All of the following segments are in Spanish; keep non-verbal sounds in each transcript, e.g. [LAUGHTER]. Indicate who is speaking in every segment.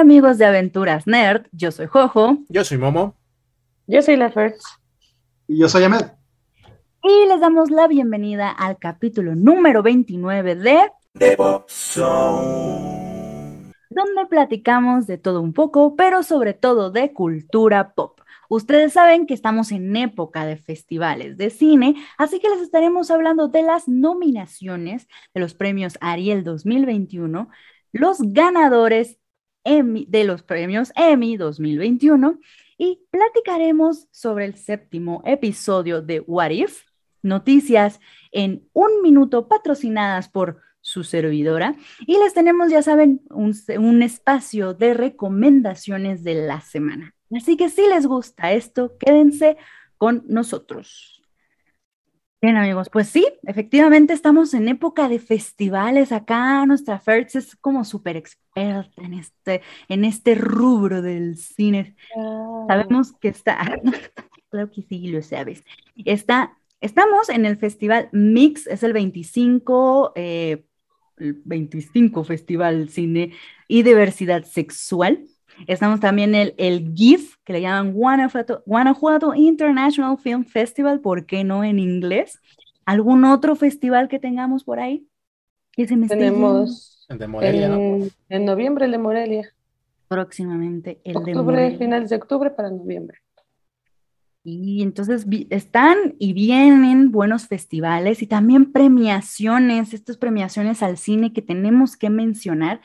Speaker 1: amigos de Aventuras Nerd, yo soy Jojo.
Speaker 2: Yo soy Momo.
Speaker 3: Yo soy La
Speaker 4: Y yo soy Ahmed.
Speaker 1: Y les damos la bienvenida al capítulo número 29 de The donde platicamos de todo un poco, pero sobre todo de cultura pop. Ustedes saben que estamos en época de festivales de cine, así que les estaremos hablando de las nominaciones de los premios Ariel 2021, los ganadores de los premios Emmy 2021 y platicaremos sobre el séptimo episodio de What If, noticias en un minuto patrocinadas por su servidora y les tenemos, ya saben, un, un espacio de recomendaciones de la semana. Así que si les gusta esto, quédense con nosotros. Bien, amigos, pues sí, efectivamente estamos en época de festivales. Acá nuestra Fertz es como súper experta en este, en este rubro del cine. Sabemos que está, [LAUGHS] claro que sí, lo sabes. Está, estamos en el festival Mix, es el 25, eh, el 25 Festival Cine y Diversidad Sexual. Estamos también en el, el GIF, que le llaman Guanajuato, International Film Festival, ¿por qué no en inglés? ¿Algún otro festival que tengamos por ahí?
Speaker 3: Tenemos en, noviembre el de Morelia.
Speaker 1: Próximamente el
Speaker 3: de Morelia. Finales de octubre para noviembre.
Speaker 1: Y entonces están y vienen buenos festivales y también premiaciones, estas premiaciones al cine que tenemos que mencionar.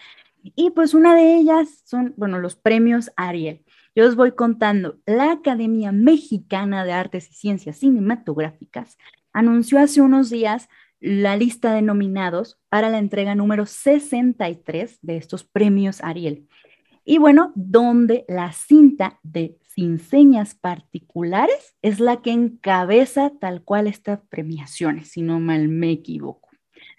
Speaker 1: Y pues una de ellas son, bueno, los premios Ariel. Yo os voy contando, la Academia Mexicana de Artes y Ciencias Cinematográficas anunció hace unos días la lista de nominados para la entrega número 63 de estos premios Ariel. Y bueno, donde la cinta de Sin Señas Particulares es la que encabeza tal cual estas premiaciones, si no mal me equivoco.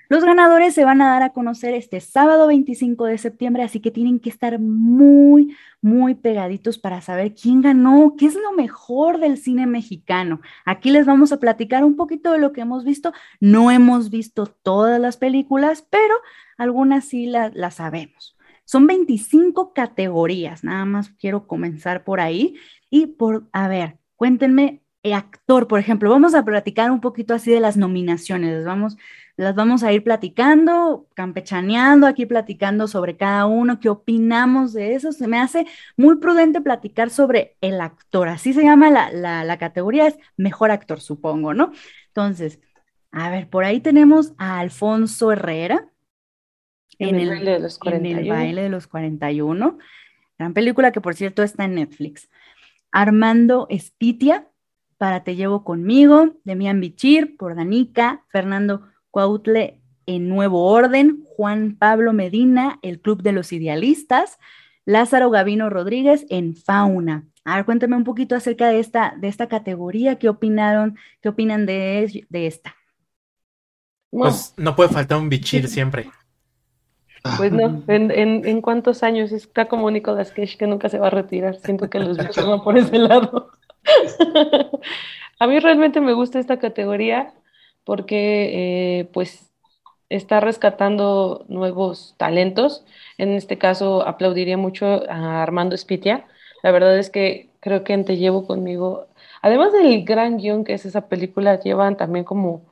Speaker 1: Los ganadores se van a dar a conocer este sábado 25 de septiembre, así que tienen que estar muy, muy pegaditos para saber quién ganó, qué es lo mejor del cine mexicano. Aquí les vamos a platicar un poquito de lo que hemos visto. No hemos visto todas las películas, pero algunas sí las sabemos. Son 25 categorías, nada más quiero comenzar por ahí. Y por, a ver, cuéntenme, actor, por ejemplo, vamos a platicar un poquito así de las nominaciones, vamos las vamos a ir platicando, campechaneando, aquí platicando sobre cada uno, qué opinamos de eso. Se me hace muy prudente platicar sobre el actor, así se llama la, categoría, es mejor actor, supongo, ¿no? Entonces, a ver, por ahí tenemos a Alfonso Herrera.
Speaker 3: En, el, baile de los
Speaker 1: 41. En el baile de los 41. Gran película que por cierto está en Netflix. Armando Espitia, para Te Llevo Conmigo, Demian Bichir, por Danica, Fernando Cuautle en Nuevo Orden, Juan Pablo Medina, el Club de los Idealistas, Lázaro Gavino Rodríguez en Fauna. A ver, cuéntame un poquito acerca de esta, de esta categoría, qué opinaron, qué opinan de, de esta.
Speaker 2: Pues no puede faltar un bichir siempre.
Speaker 3: Pues no, en, en, cuántos años está como Nicolas Cage que nunca se va a retirar. Siento que los bichos van por ese lado. [LAUGHS] a mí realmente me gusta esta categoría porque eh, pues está rescatando nuevos talentos. En este caso aplaudiría mucho a Armando Espitia. La verdad es que creo que en Te Llevo conmigo, además del gran guion que es esa película, llevan también como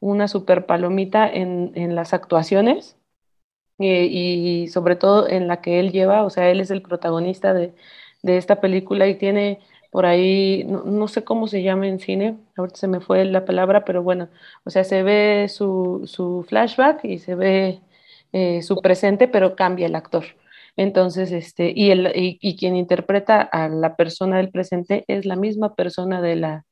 Speaker 3: una super palomita en, las actuaciones eh, y sobre todo en la que él lleva, o sea, él es el protagonista de, de esta película y tiene por ahí, no, sé cómo se llama en cine, ahorita se me fue la palabra, pero bueno, o sea, se ve su, su flashback y se ve eh, su presente, pero cambia el actor. Entonces, este, y, el, y, quien interpreta a la persona del presente es la misma persona de la,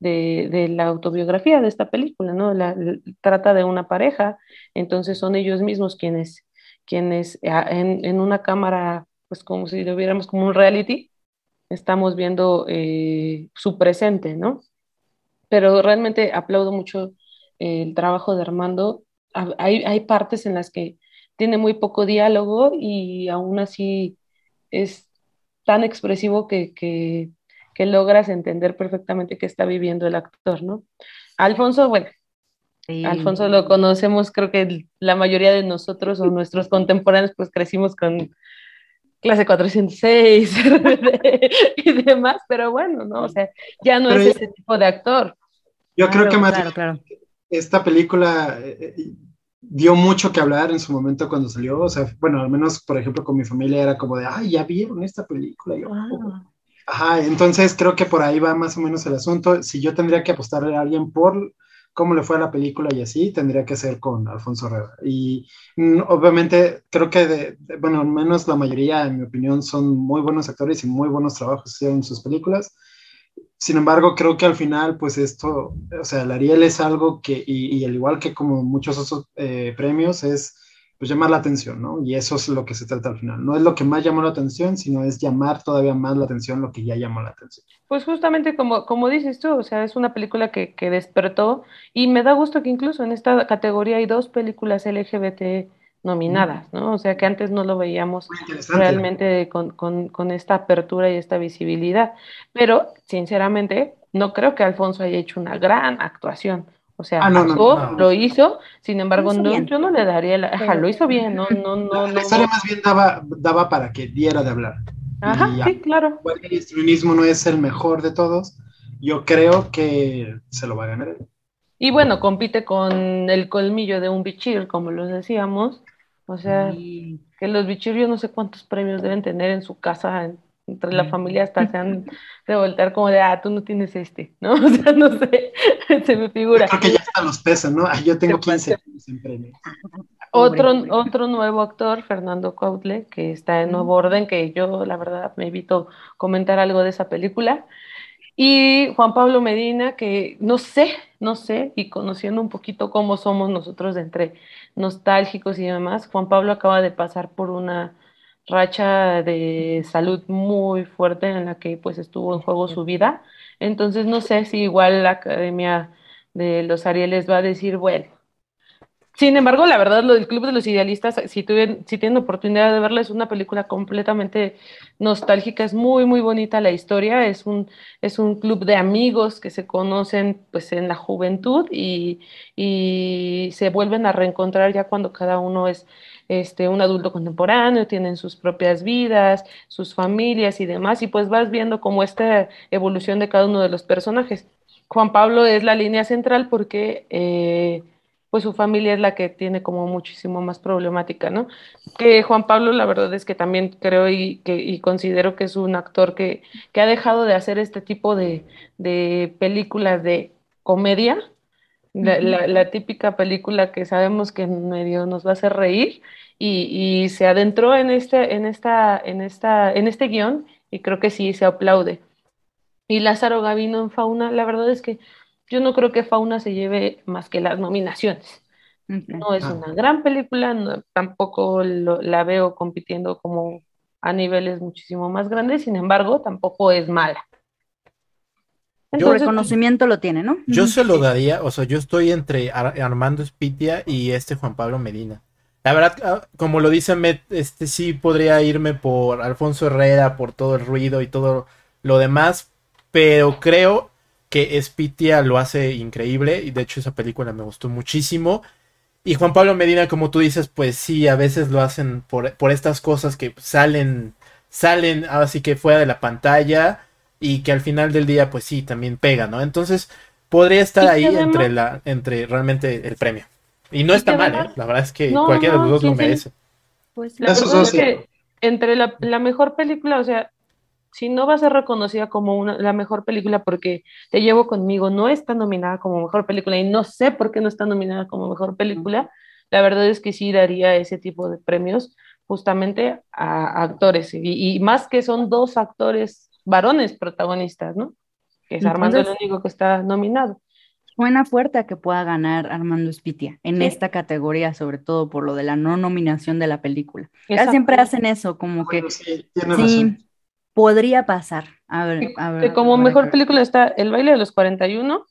Speaker 3: de, de la autobiografía de esta película, ¿no? La, trata de una pareja, entonces son ellos mismos quienes, quienes en, en una cámara, pues como si lo viéramos como un reality, estamos viendo eh, su presente, ¿no? Pero realmente aplaudo mucho el trabajo de Armando. Hay, hay partes en las que tiene muy poco diálogo y aún así es tan expresivo que, que, logras entender perfectamente qué está viviendo el actor, ¿no? Alfonso, bueno, Alfonso lo conocemos, creo que la mayoría de nosotros o nuestros contemporáneos pues crecimos con clase 406 [LAUGHS] y demás, pero bueno, ¿no? O sea, ya no es ese tipo de actor.
Speaker 4: Yo creo que más esta película eh, eh, dio mucho que hablar en su momento cuando salió, o sea, bueno, al menos, por ejemplo, con mi familia era como de, ay, ya vieron esta película. Oh". Ajá, entonces creo que por ahí va más o menos el asunto. Si yo tendría que apostarle a alguien por cómo le fue a la película y así, tendría que ser con Alfonso Herrera. Y mm, obviamente creo que, de, bueno, al menos la mayoría, en mi opinión, son muy buenos actores y muy buenos trabajos en sus películas. Sin embargo, creo que al final, pues esto, o sea, el Ariel es algo que, y, al igual que como muchos otros eh, premios, es pues llamar la atención, ¿no? Y eso es lo que se trata al final. No es lo que más llamó la atención, sino es llamar todavía más la atención lo que ya llamó la atención.
Speaker 3: Pues justamente como, como dices tú, o sea, es una película que, que despertó y me da gusto que incluso en esta categoría hay dos películas LGBT nominadas, ¿no? O sea que antes no lo veíamos realmente con, con, con, esta apertura y esta visibilidad. Pero, sinceramente, no creo que Alfonso haya hecho una gran actuación. O sea, ah, lo hizo, sin embargo, no, yo no le daría la... Ajá, lo hizo bien, no, no, no.
Speaker 4: La, historia más bien daba, daba para que diera de hablar.
Speaker 3: Ajá, sí, claro.
Speaker 4: El histrionismo no es el mejor de todos, yo creo que se lo va a ganar
Speaker 3: Y bueno, compite con el colmillo de un bichir, como lo decíamos, o sea, que los bichurios no sé cuántos premios deben tener en su casa, entre la familia hasta se han [LAUGHS] de voltear como de, ah, tú no tienes este, ¿no? [LAUGHS] O sea, no sé, [LAUGHS] se me figura.
Speaker 4: creo que ya están los pesos, ¿no? yo tengo 15 en premios.
Speaker 3: Otro, otro nuevo actor, Fernando Coutle, que está en Nuevo Orden, que yo la verdad me evito comentar algo de esa película. Y Juan Pablo Medina, que no sé, no sé, y conociendo un poquito cómo somos nosotros entre nostálgicos y demás, Juan Pablo acaba de pasar por una racha de salud muy fuerte en la que pues estuvo en juego su vida. Entonces no sé si igual la Academia de los Arieles va a decir, bueno, sin embargo, la verdad, lo del Club de los Idealistas, si, tuvieron, si tienen oportunidad de verla, es una película completamente nostálgica, es muy, muy bonita la historia, es un, es un club de amigos que se conocen pues en la juventud y, y se vuelven a reencontrar ya cuando cada uno es este, un adulto contemporáneo, tienen sus propias vidas, sus familias y demás, y pues vas viendo como esta evolución de cada uno de los personajes. Juan Pablo es la línea central porque... Eh, pues su familia es la que tiene como muchísimo más problemática, ¿no? Que Juan Pablo, la verdad es que también creo y, que, y considero que es un actor que, que ha dejado de hacer este tipo de, de películas de comedia, la, la, típica película que sabemos que medio nos va a hacer reír, y, y, se adentró en este, en esta, en esta, en este guion, y creo que sí se aplaude. Y Lázaro Gavino en Fauna, la verdad es que yo no creo que Fauna se lleve más que las nominaciones. No es ah. una gran película, tampoco la veo compitiendo como a niveles muchísimo más grandes, sin embargo, tampoco es mala.
Speaker 1: El reconocimiento lo tiene, ¿no?
Speaker 2: Yo se lo daría, o sea, yo estoy entre Armando Spitia y este Juan Pablo Medina. La verdad, ah, como lo dice Met, este sí podría irme por Alfonso Herrera, por todo el ruido y todo lo demás, pero creo que Spitia lo hace increíble y de hecho esa película me gustó muchísimo. Y Juan Pablo Medina, como tú dices, pues sí, a veces lo hacen por, por estas cosas que salen, salen así que fuera de la pantalla y que al final del día, pues sí, también pega, ¿no? Entonces podría estar ahí entre la, entre realmente el premio. Y no está mal, ¿eh? La verdad es que cualquiera de los dos lo merece.
Speaker 3: Pues la verdad es que entre la, la mejor película, o sea, si no va a ser reconocida como una, la mejor película porque Te llevo conmigo no está nominada como mejor película y no sé por qué no está nominada como mejor película, la verdad es que sí daría ese tipo de premios justamente a, actores y, más que son dos actores varones protagonistas, ¿no? Que es Armando el único que está nominado.
Speaker 1: Suena fuerte a que pueda ganar Armando Spitia en esta categoría, sobre todo por lo de la no nominación de la película. Ya siempre hacen eso, como que sí, podría pasar. A ver, a ver,
Speaker 3: como mejor película está El baile de los 41,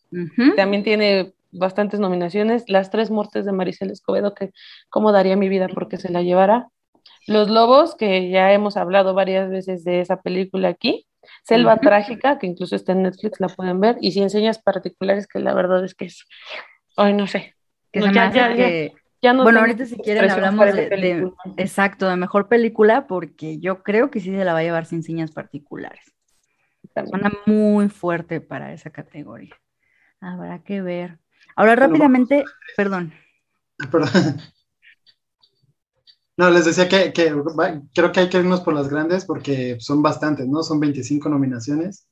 Speaker 3: también tiene bastantes nominaciones, Las tres muertes de Maricel Escobedo, que cómo daría mi vida porque se la llevara. Los Lobos, que ya hemos hablado varias veces de esa película aquí. Selva Trágica, que incluso está en Netflix, la pueden ver. Y si enseñas particulares, que la verdad es que es, ay, no sé.
Speaker 1: Que ya, ya, Ya no bueno, ahorita si quieren hablamos de, exacto, de mejor película, porque yo creo que sí se la va a llevar sin señas particulares. Suena muy fuerte para esa categoría. Habrá que ver. Ahora rápidamente, perdón. Perdón.
Speaker 4: No, les decía que, creo que hay que irnos por las grandes porque son bastantes, ¿no? Son 25 nominaciones.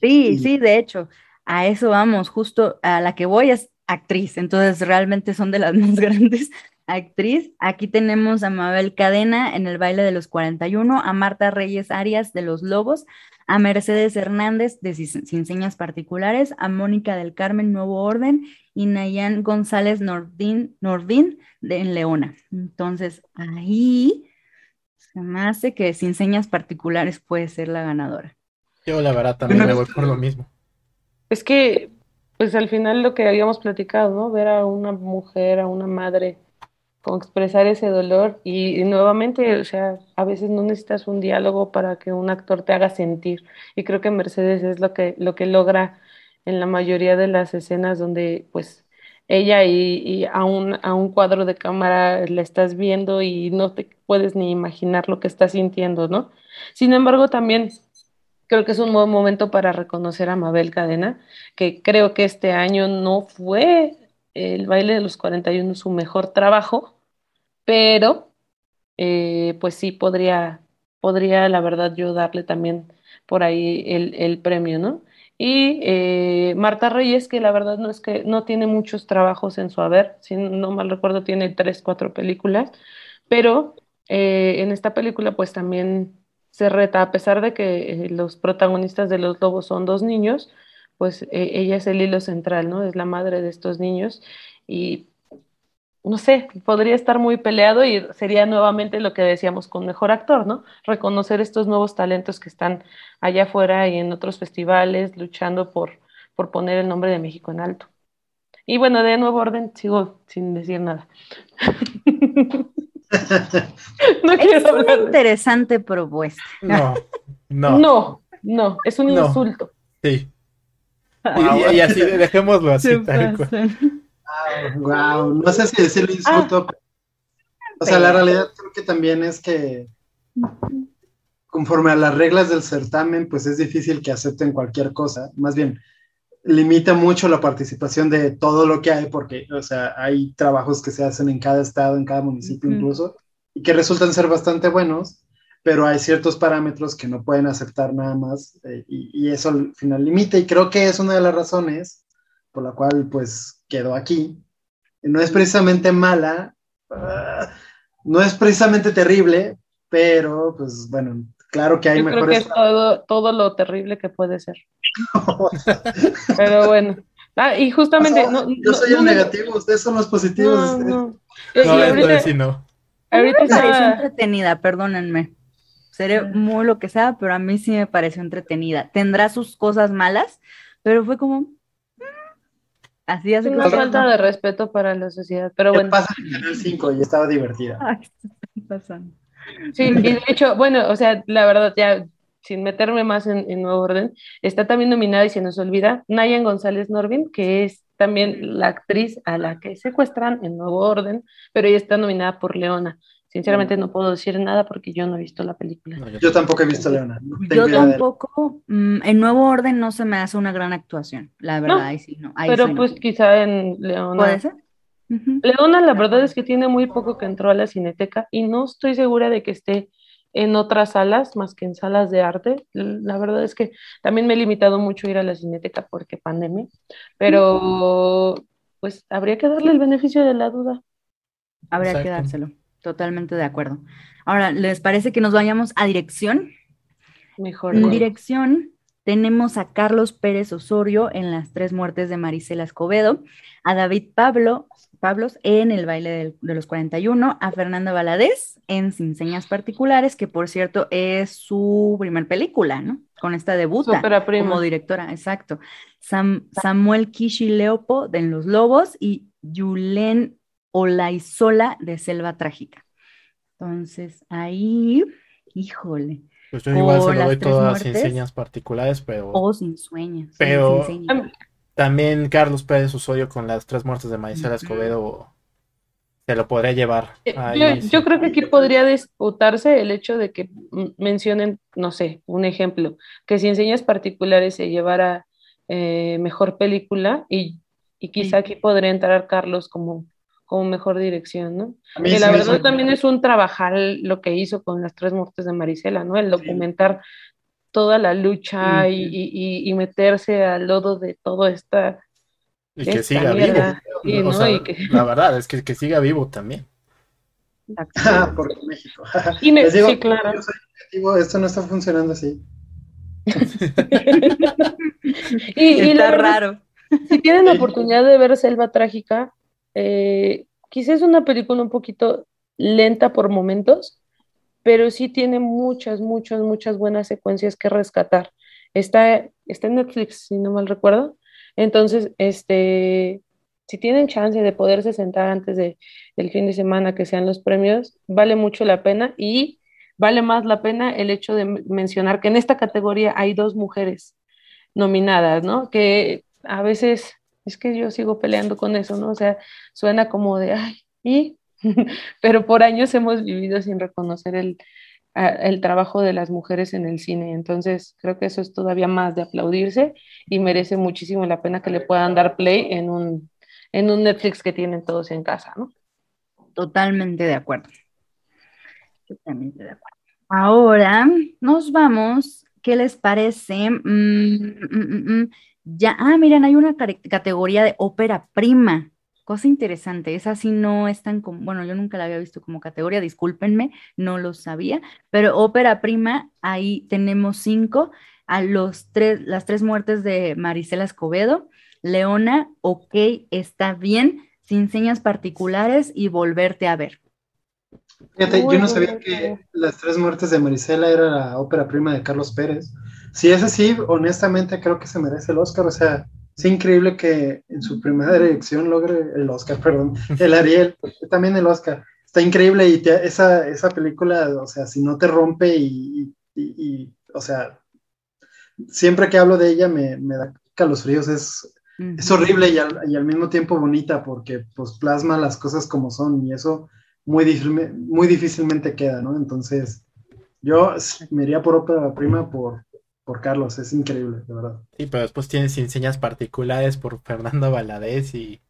Speaker 1: Sí, sí, de hecho, a eso vamos, justo a la que voy es actriz, entonces realmente son de las [LAUGHS] más grandes actriz. Aquí tenemos a Mabel Cadena en el baile de los 41, a Marta Reyes Arias de Los Lobos, a Mercedes Hernández de Sin Señas Particulares, a Mónica del Carmen Nuevo Orden y Nayan González Nordín, Nordín de en Leona. Entonces, ahí se me hace que Sin Señas Particulares puede ser la ganadora.
Speaker 2: Yo la verdad también me voy por lo mismo.
Speaker 3: Es que, pues al final lo que habíamos platicado, ¿no? Ver a una mujer, a una madre con expresar ese dolor y, nuevamente, o sea, a veces no necesitas un diálogo para que un actor te haga sentir y creo que Mercedes es lo que, lo que logra en la mayoría de las escenas donde pues ella y, a, un, a un cuadro de cámara la estás viendo y no te puedes ni imaginar lo que estás sintiendo, ¿no? Sin embargo, también creo que es un buen momento para reconocer a Mabel Cadena, que creo que este año no fue el baile de los 41 su mejor trabajo, pero eh, pues sí podría, podría la verdad yo darle también por ahí el, el premio, ¿no? Y eh, Marta Reyes, que la verdad no es que no tiene muchos trabajos en su haber, si no mal recuerdo tiene tres, cuatro películas, pero eh, en esta película pues también se reta, a pesar de que los protagonistas de Los Lobos son dos niños, pues ella es el hilo central, ¿no? Es la madre de estos niños y no sé, podría estar muy peleado y sería nuevamente lo que decíamos con mejor actor, ¿no? Reconocer estos nuevos talentos que están allá afuera y en otros festivales luchando por, por poner el nombre de México en alto. Y bueno, de nuevo orden, sigo sin decir nada. [LAUGHS]
Speaker 1: no es una interesante propuesta.
Speaker 2: No, no. [LAUGHS]
Speaker 3: No, no, es un insulto.
Speaker 2: Sí. Y, así, dejémoslo así, tal
Speaker 4: Wow, no sé si decirlo ah. insulto. o sea, la realidad creo que también es que conforme a las reglas del certamen, pues es difícil que acepten cualquier cosa. Más bien, limita mucho la participación de todo lo que hay, porque, o sea, hay trabajos que se hacen en cada estado, en cada municipio incluso, y que resultan ser bastante buenos, pero hay ciertos parámetros que no pueden aceptar nada más, eh, y, y, eso al final limita, y creo que es una de las razones por la cual, pues, quedó aquí. No es precisamente mala, ah, no es precisamente terrible, pero pues bueno, claro que hay
Speaker 3: Yo
Speaker 4: mejores.
Speaker 3: Creo que es todo, todo lo terrible que puede ser. [LAUGHS] pero bueno. Ah, y justamente.
Speaker 4: yo soy el negativo, ustedes son los positivos.
Speaker 2: No, no. ahorita, sí no.
Speaker 1: Ahorita me pareció entretenida, perdónenme. Seré muy lo que sea, pero a mí sí me pareció entretenida. Tendrá sus cosas malas, pero fue como, Así hace
Speaker 3: Una falta de respeto para la sociedad, pero bueno.
Speaker 4: pasa en Canal 5 y estaba divertida. Ay, [LAUGHS]
Speaker 3: pasando. Sí, y de hecho, bueno, o sea, la verdad, ya sin meterme más en, nuevo orden, está también nominada y se nos olvida Nayan González Norvin, que es también la actriz a la que secuestran en nuevo orden, pero ella está nominada por Leona. Sinceramente no puedo decir nada porque yo no he visto la película.
Speaker 4: yo, tampoco he visto Leona.
Speaker 1: yo tampoco. Mm, en Nuevo Orden no se me hace una gran actuación, la verdad.
Speaker 3: pero pues quizá en Leona.
Speaker 1: ¿Puede ser?
Speaker 3: Leona la verdad es que tiene muy poco que entró a la cineteca y no estoy segura de que esté en otras salas más que en salas de arte. La verdad es que también me he limitado mucho a ir a la cineteca porque pandemia, pero pues habría que darle el beneficio de la duda.
Speaker 1: Habría que dárselo. Totalmente de acuerdo. Ahora, ¿les parece que nos vayamos a dirección?
Speaker 3: Mejor.
Speaker 1: En dirección tenemos a Carlos Pérez Osorio en Las Tres Muertes de Marisela Escobedo, a David Pablo, Pablos en El Baile de los 41, a Fernanda Valadez en Sin Señas Particulares, que por cierto es su primer película, ¿no? Con esta debuta como directora, exacto. Samuel Kishi Leopo de En Los Lobos y Yulen o la isola de Selva Trágica. Entonces, ahí, híjole.
Speaker 2: Pues yo igual se lo doy todas sin señas particulares, pero.
Speaker 1: O sin sueños.
Speaker 2: Pero también Carlos Pérez Osorio con las tres muertes de Maicela Escobedo se lo podría llevar.
Speaker 3: Eh, yo, creo que aquí podría disputarse el hecho de que mencionen, no sé, un ejemplo, que si enseñas particulares se llevara eh, mejor película y, quizá aquí podría entrar Carlos como, como mejor dirección, ¿no? Que la verdad también es un trabajar lo que hizo con las tres muertes de Marisela, ¿no? El documentar toda la lucha y, meterse al lodo de toda esta...
Speaker 2: Y que siga vivo. [LAUGHS] La verdad es que, que siga vivo también.
Speaker 4: Ah, porque México. [LAUGHS] y me, sí, claro. esto no está funcionando así. [LAUGHS]
Speaker 3: y, Está raro. Si tienen la oportunidad de ver Selva Trágica, eh, quizás es una película un poquito lenta por momentos, pero sí tiene muchas, muchas, muchas buenas secuencias que rescatar. Está, está en Netflix, si no mal recuerdo. Entonces, este, si tienen chance de poderse sentar antes de, del fin de semana que sean los premios, vale mucho la pena y vale más la pena el hecho de mencionar que en esta categoría hay dos mujeres nominadas, ¿no? Que a veces es que yo sigo peleando con eso, ¿no? O sea, suena como de, ay, ¿y? [LAUGHS] Pero por años hemos vivido sin reconocer el, el trabajo de las mujeres en el cine. Entonces, creo que eso es todavía más de aplaudirse y merece muchísimo la pena que le puedan dar play en un, en un Netflix que tienen todos en casa, ¿no?
Speaker 1: Totalmente de acuerdo. Totalmente de acuerdo. Ahora nos vamos. ¿Qué les parece? Mm, mm, mm, ya, ah, miren, hay una categoría de ópera prima. Cosa interesante, esa sí no es tan como, bueno, yo nunca la había visto como categoría, discúlpenme, no lo sabía, pero ópera prima, ahí tenemos cinco, a los tres, las tres muertes de Marisela Escobedo, Leona, ok, está bien, sin señas particulares y volverte a ver.
Speaker 4: Fíjate, yo no sabía que Las Tres Muertes de Marisela era la ópera prima de Carlos Pérez. Si es así, honestamente creo que se merece el Oscar. O sea, es increíble que en su primera dirección logre el Oscar, [LAUGHS] perdón, el Ariel, también el Oscar. Está increíble y esa, esa película, o sea, si no te rompe y, o sea, siempre que hablo de ella me, me da fríos. Es, es horrible y al, y al mismo tiempo bonita porque pues plasma las cosas como son y eso muy, muy difícilmente queda, ¿no? Entonces, yo me iría por ópera prima por, por Carlos, es increíble, de verdad.
Speaker 2: Sí, pero después tienes enseñas particulares por Fernando Valadez y...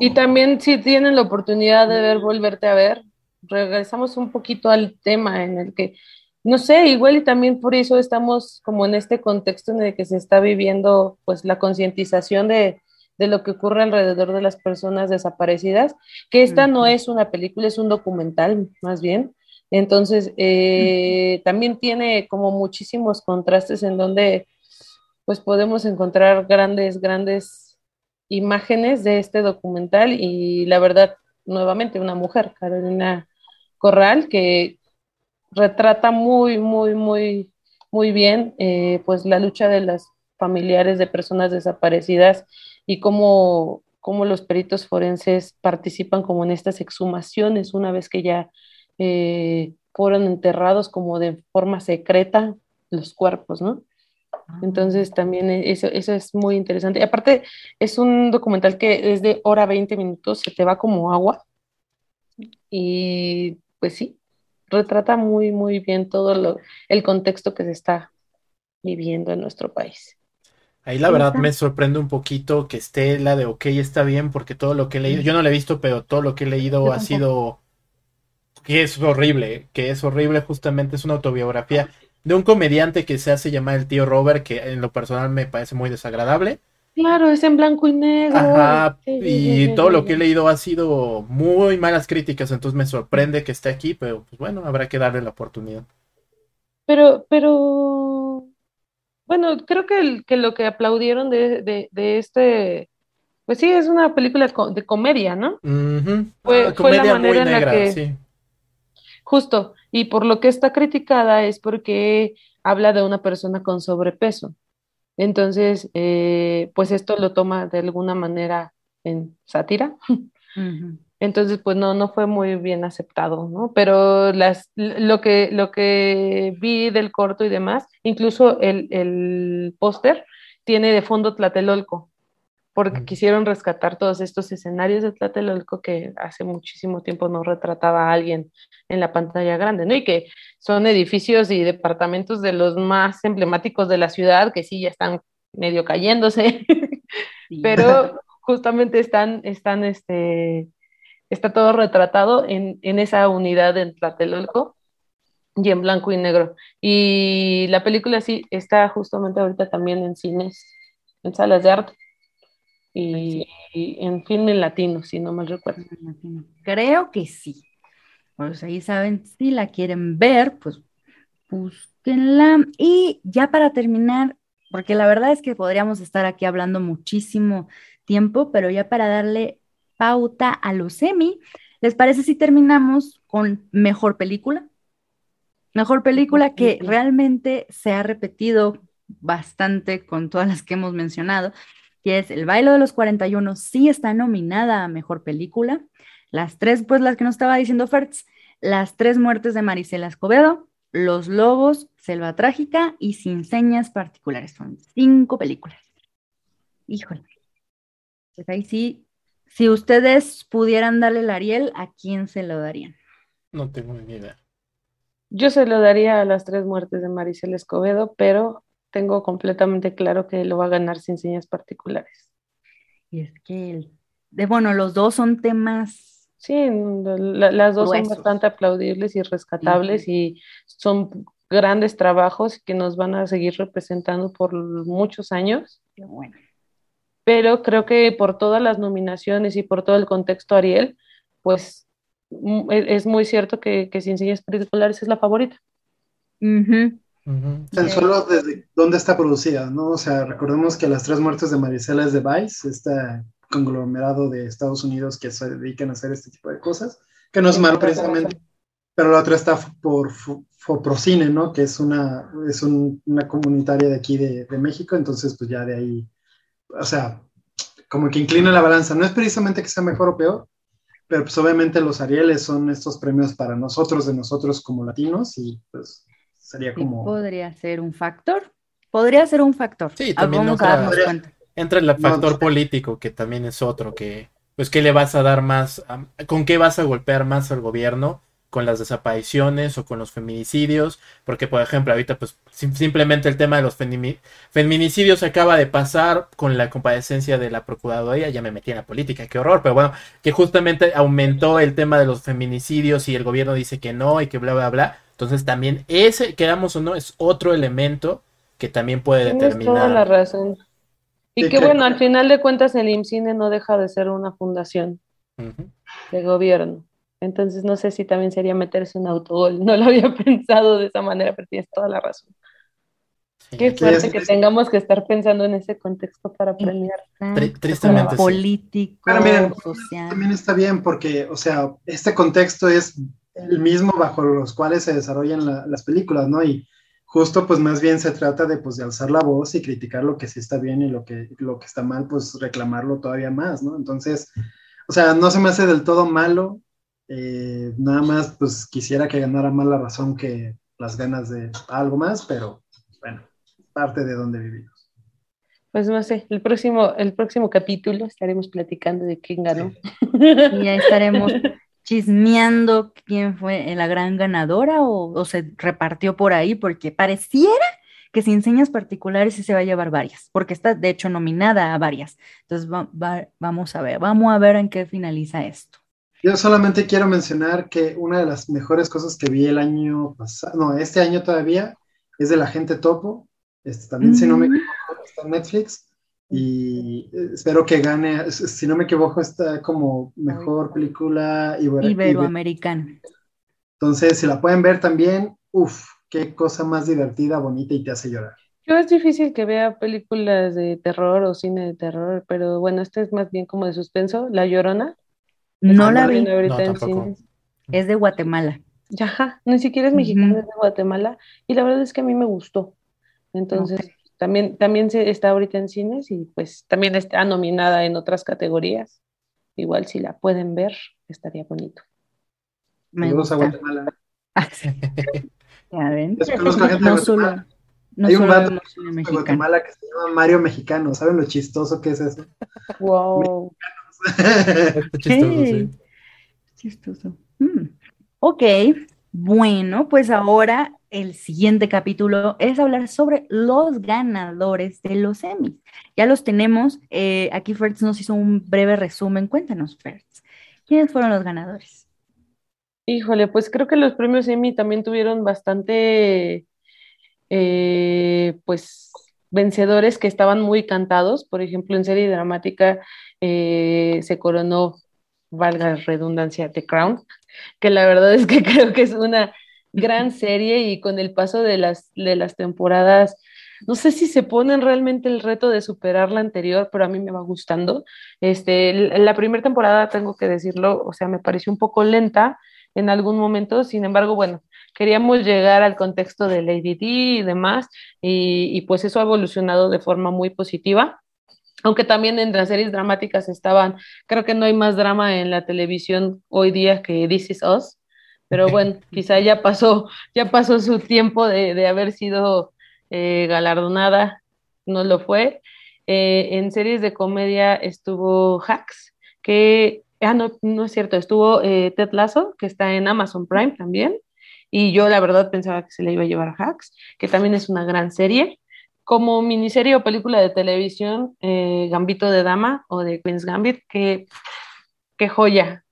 Speaker 3: Y también si tienen la oportunidad de ver Volverte a ver, regresamos un poquito al tema en el que, no sé, igual y también por eso estamos como en este contexto en el que se está viviendo pues la concientización de, de lo que ocurre alrededor de las personas desaparecidas, que esta no es una película, es un documental más bien. Entonces, eh, también tiene como muchísimos contrastes en donde pues podemos encontrar grandes, grandes imágenes de este documental y la verdad, nuevamente una mujer, Carolina Corral, que retrata muy, muy, muy, muy bien eh, pues la lucha de las familiares de personas desaparecidas y cómo, cómo los peritos forenses participan como en estas exhumaciones una vez que ya eh, fueron enterrados como de forma secreta los cuerpos, ¿no? Ah. Entonces también e, eso, eso es muy interesante. Y aparte es un documental que es de hora 20 minutos, se te va como agua. Y pues sí, retrata muy, muy bien todo lo, el contexto que se está viviendo en nuestro país.
Speaker 2: Ahí la verdad me sorprende un poquito que esté la de ok, está bien, porque todo lo que he leído, yo no la he visto, pero todo lo que he leído ha sido que es horrible, que es horrible, justamente es una autobiografía de un comediante que se hace llamar el tío Robert, que en lo personal me parece muy desagradable.
Speaker 3: Claro, es en blanco y negro.
Speaker 2: Ajá, y todo lo que he leído ha sido muy malas críticas, entonces me sorprende que esté aquí, pero pues bueno, habrá que darle la oportunidad.
Speaker 3: Pero, pero bueno, creo que, que lo que aplaudieron de, de, este, pues sí, es una película de comedia, ¿no? fue, ah, la manera en la que... Sí. Justo, y por lo que está criticada es porque habla de una persona con sobrepeso. Entonces, eh, pues esto lo toma de alguna manera en sátira. [LAUGHS] Entonces, pues no, no fue muy bien aceptado, ¿no? Pero las, lo, que, lo que vi del corto y demás, incluso el, el póster tiene de fondo Tlatelolco. Porque quisieron rescatar todos estos escenarios de Tlatelolco que hace muchísimo tiempo no retrataba a alguien en la pantalla grande, ¿no? Y que son edificios y departamentos de los más emblemáticos de la ciudad, que sí ya están medio cayéndose, [LAUGHS] pero [LAUGHS] justamente están, están, este, está todo retratado en, en esa unidad en Tlatelolco y en blanco y negro. Y la película sí está justamente ahorita también en cines, en salas de arte y, en film en latino, si no mal recuerdo.
Speaker 1: Creo que sí. Pues ahí saben, si la quieren ver, pues búsquenla. Y ya para terminar, porque la verdad es que podríamos estar aquí hablando muchísimo tiempo, pero ya para darle pauta a los semi, ¿les parece si terminamos con mejor película? Mejor película que realmente se ha repetido bastante con todas las que hemos mencionado, que es El bailo de los 41, sí está nominada a mejor película. Las tres, pues las que nos estaba diciendo Fertz, Las tres muertes de Marisela Escobedo, Los lobos, Selva Trágica y Sin señas particulares. Son cinco películas. Híjole. Pues ahí sí, si ustedes pudieran darle el Ariel, ¿a quién se lo darían?
Speaker 2: No tengo ni idea.
Speaker 3: Yo se lo daría a las tres muertes de Maricel Escobedo, pero tengo completamente claro que lo va a ganar sin señas particulares.
Speaker 1: Y es que, de, bueno, los dos son temas.
Speaker 3: Sí, las dos son bastante aplaudibles y rescatables y son grandes trabajos que nos van a seguir representando por muchos años.
Speaker 1: bueno.
Speaker 3: Pero creo que por todas las nominaciones y por todo el contexto Ariel, pues e, es muy cierto que, que Sin Señas Particulares es la favorita.
Speaker 4: Solo desde dónde está producida, ¿no? O sea, recordemos que las tres muertes de Marisela es de Vice, este conglomerado de Estados Unidos que se dedican a hacer este tipo de cosas, que no es malo precisamente, pero la otra está por Foprocine, ¿no? Que es una, es una comunitaria de aquí de, de México, entonces pues ya de ahí, o sea, como que inclina la balanza. No es precisamente que sea mejor o peor, pero pues obviamente los Arieles son estos premios para nosotros, de nosotros como latinos, y pues sería como...
Speaker 1: podría ser un factor, podría ser un factor.
Speaker 2: Sí, ah, también entra, el factor político, que también es otro, que pues qué le vas a dar más, con qué vas a golpear más al gobierno con las desapariciones o con los feminicidios, porque por ejemplo ahorita pues simplemente el tema de los feminicidios acaba de pasar con la compadecencia de la Procuraduría, ya me metí en la política, qué horror, pero bueno, que justamente aumentó el tema de los feminicidios y el gobierno dice que no y que bla, bla, bla, entonces también ese, quedamos o no, es otro elemento que también puede determinar.
Speaker 3: Toda la razón. Y que bueno, al final de cuentas el IMCINE no deja de ser una fundación de gobierno. Entonces no sé si también sería meterse un autogol. [LAUGHS] No lo había pensado de esa manera, pero tienes toda la razón. Qué suerte que tengamos que estar pensando en ese contexto para premiar.
Speaker 2: tristemente.
Speaker 1: Político,
Speaker 4: social. También está bien porque, o sea, este contexto es el mismo bajo los cuales se desarrollan las películas, ¿no? Y justo pues más bien se trata de pues de alzar la voz y criticar lo que sí está bien y lo que, lo que está mal, pues reclamarlo todavía más, ¿no? Entonces, o sea, no se me hace del todo malo eh, nada más, pues quisiera que ganara más la razón que las ganas de algo más, pero bueno, parte de donde vivimos.
Speaker 3: Pues no sé, el próximo, el próximo capítulo estaremos platicando de quién ganó.
Speaker 1: Y ya estaremos chismeando quién fue la gran ganadora o, se repartió por ahí, porque pareciera que sin señas particulares sí se va a llevar varias, porque está de hecho nominada a varias. Entonces vamos a ver, vamos a ver en qué finaliza esto.
Speaker 4: Yo solamente quiero mencionar que una de las mejores cosas que vi el año pasado, no, este año todavía, es de la gente topo. Este, también, si no me mm. equivoco, está en Netflix. Y espero que gane, si no me equivoco, está como mejor película
Speaker 1: iberoamericana.
Speaker 4: Entonces, si la pueden ver también, uff, qué cosa más divertida, bonita y te hace llorar.
Speaker 3: Yo es difícil que vea películas de terror o cine de terror, pero bueno, este es más bien como de suspenso, La Llorona.
Speaker 1: No la vi. es de Guatemala.
Speaker 3: Ajá, ni siquiera es mexicana, es de Guatemala. Y la verdad es que a mí me gustó. Entonces, también, también se, está ahorita en cines y pues también está nominada en otras categorías. Igual si la pueden ver, estaría bonito.
Speaker 4: Me gusta. Guatemala. [LAUGHS]
Speaker 1: ya ven.
Speaker 4: no solo,
Speaker 1: No
Speaker 4: Hay un
Speaker 1: solo
Speaker 4: vato de. Guatemala que se llama Mario Mexicano. ¿Saben lo chistoso que es eso?
Speaker 3: Wow.
Speaker 2: Chistoso, sí.
Speaker 1: Chistoso. Mm. Ok, bueno, pues ahora el siguiente capítulo es hablar sobre los ganadores de los Emmys. Ya los tenemos. eh, aquí Fertz nos hizo un breve resumen. Cuéntanos, Fertz. ¿Quiénes fueron los ganadores?
Speaker 3: Híjole, pues creo que los premios Emmy también tuvieron bastante, eh, pues, vencedores que estaban muy cantados. Por ejemplo, en serie dramática eh, se coronó, valga la redundancia, The Crown, que la verdad es que [LAUGHS] creo que es una gran serie y con el paso de las, de las temporadas, no sé si se ponen realmente el reto de superar la anterior, pero a mí me va gustando. Este, la primera temporada, tengo que decirlo, o sea, me pareció un poco lenta en algún momento, sin embargo, bueno, queríamos llegar al contexto de Lady D y demás, y, y pues eso ha evolucionado de forma muy positiva. Aunque también en las series dramáticas estaban, creo que no hay más drama en la televisión hoy día que This Is Us, pero bueno, quizá ya pasó, ya pasó su tiempo de, de haber sido eh, galardonada, no lo fue. Eh, en series de comedia estuvo Hacks, que, ah, no, no es cierto, estuvo eh, Ted Lasso, que está en Amazon Prime también, y yo la verdad pensaba que se le iba a llevar Hacks, que también es una gran serie. Como miniserie o película de televisión, Gambito de Dama o de Queen's Gambit, que, joya.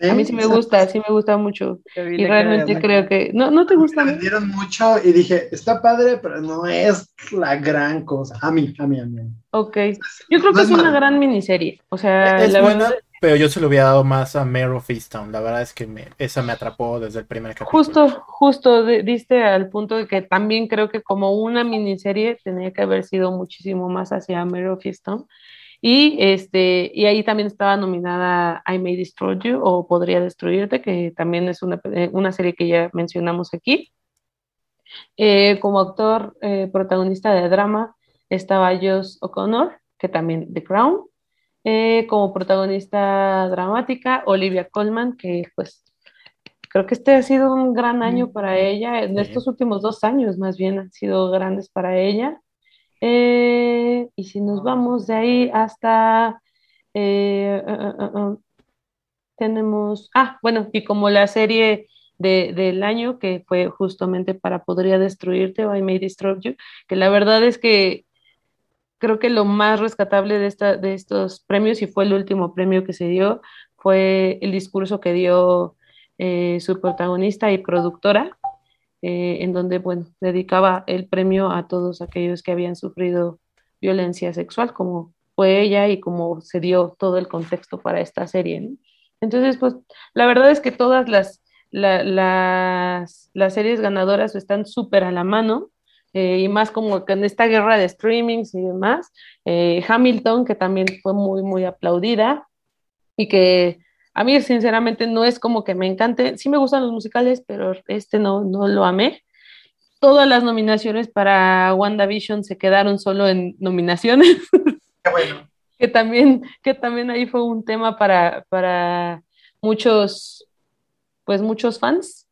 Speaker 3: A mí sí me gusta, sí me gusta mucho. Y realmente creo que. ¿No, no te gusta?
Speaker 4: Me vendieron mucho y dije, está padre, pero no es la gran cosa. A mí, a mí, a mí.
Speaker 3: Ok. Yo creo
Speaker 4: No
Speaker 3: que
Speaker 4: es
Speaker 3: es una gran miniserie. O sea,
Speaker 2: Es
Speaker 3: la
Speaker 2: buena,
Speaker 3: verdad,
Speaker 2: pero yo se lo hubiera dado más a Mayor of Easttown. La verdad es que me- esa me atrapó desde el primer capítulo.
Speaker 3: justo, justo de- diste al punto de que también creo que como una miniserie tenía que haber sido muchísimo más hacia Mare of Easttown. Y, este, y ahí también estaba nominada I May Destroy You o Podría Destruirte, que también es una, eh, una serie que ya mencionamos aquí. Eh, como actor eh, protagonista de drama estaba Josh O'Connor, que también The Crown. Eh, como protagonista dramática, Olivia Colman, que pues creo que este ha sido un gran año para ella. En estos últimos dos años más bien han sido grandes para ella. Eh, y si nos vamos de ahí hasta... eh, uh, uh, uh, tenemos... Ah, bueno, y como la serie de, del año, que fue justamente para Podría Destruirte o I May Destroy You, que la verdad es que creo que lo más rescatable de, esta, de estos premios, y fue el último premio que se dio, fue el discurso que dio eh, su protagonista y productora, eh, en donde, bueno, dedicaba el premio a todos aquellos que habían sufrido violencia sexual, como fue ella y como se dio todo el contexto para esta serie. Entonces, pues, la verdad es que todas las, la, las, las series ganadoras están súper a la mano. Eh, y más como en esta guerra de streamings y demás, eh, Hamilton, que también fue muy, muy aplaudida y que a mí sinceramente no es como que me encante, sí me gustan los musicales, pero este no, no lo amé. Todas las nominaciones para WandaVision se quedaron solo en nominaciones, [LAUGHS]
Speaker 4: Qué bueno.
Speaker 3: que también, que también ahí fue un tema para, para muchos, pues muchos fans.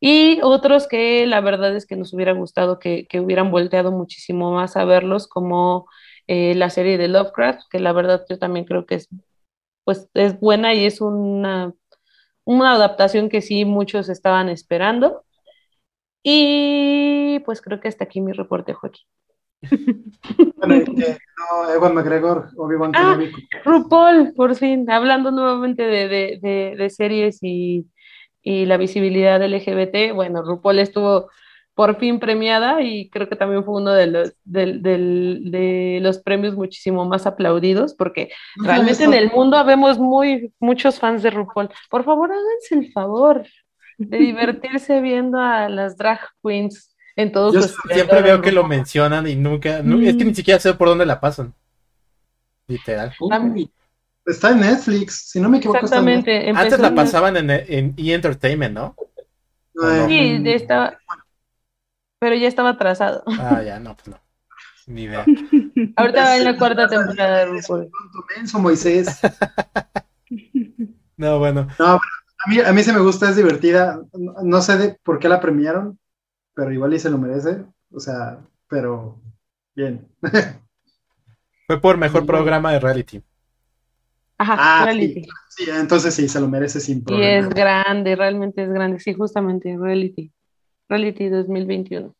Speaker 3: Y otros que la verdad es que nos hubiera gustado que, que hubieran volteado muchísimo más a verlos, como eh, la serie de Lovecraft, que la verdad yo también creo que es, pues, es buena y es una, una adaptación que sí muchos estaban esperando. Y pues creo que hasta aquí mi reporte, Joaquín.
Speaker 4: Bueno, que no, Ewan McGregor, Obi-Wan
Speaker 3: Ah. RuPaul, por fin, hablando nuevamente de, de, de, de series y, y la visibilidad LGBT, bueno, RuPaul estuvo por fin premiada y creo que también fue uno de los, del- del- de los premios muchísimo más aplaudidos porque
Speaker 4: No
Speaker 3: realmente en el mundo habemos muy, muchos fans de RuPaul. Por favor, háganse el favor de [LAUGHS] divertirse viendo a las drag queens en todos
Speaker 4: Yo
Speaker 3: sus
Speaker 2: Siempre veo que lo mencionan y nunca, nu- es que ni siquiera sé por dónde la pasan. Literal.
Speaker 4: Uy, está en Netflix, si no me equivoco.
Speaker 3: Exactamente.
Speaker 2: Antes la pasaban en, en E! Entertainment, ¿no?
Speaker 4: No,
Speaker 3: Sí,
Speaker 4: en-
Speaker 3: de esta- pero ya estaba atrasado.
Speaker 2: Ah, ya, no, pues no. Ni idea. [LAUGHS]
Speaker 3: Ahorita va en la cuarta temporada de RuPaul.
Speaker 4: Menso, Moisés.
Speaker 2: No, bueno.
Speaker 4: A mí, a mí se me gusta, es divertida. No, no sé de por qué la premiaron, pero igual y se lo merece. O sea, pero bien. [LAUGHS]
Speaker 2: Fue por mejor programa de reality.
Speaker 3: Ajá,
Speaker 4: Ah,
Speaker 3: reality.
Speaker 4: Sí, entonces sí, se lo merece sin
Speaker 3: Y
Speaker 4: problema.
Speaker 3: es grande, realmente es grande. Sí, justamente, reality. Reality 2021.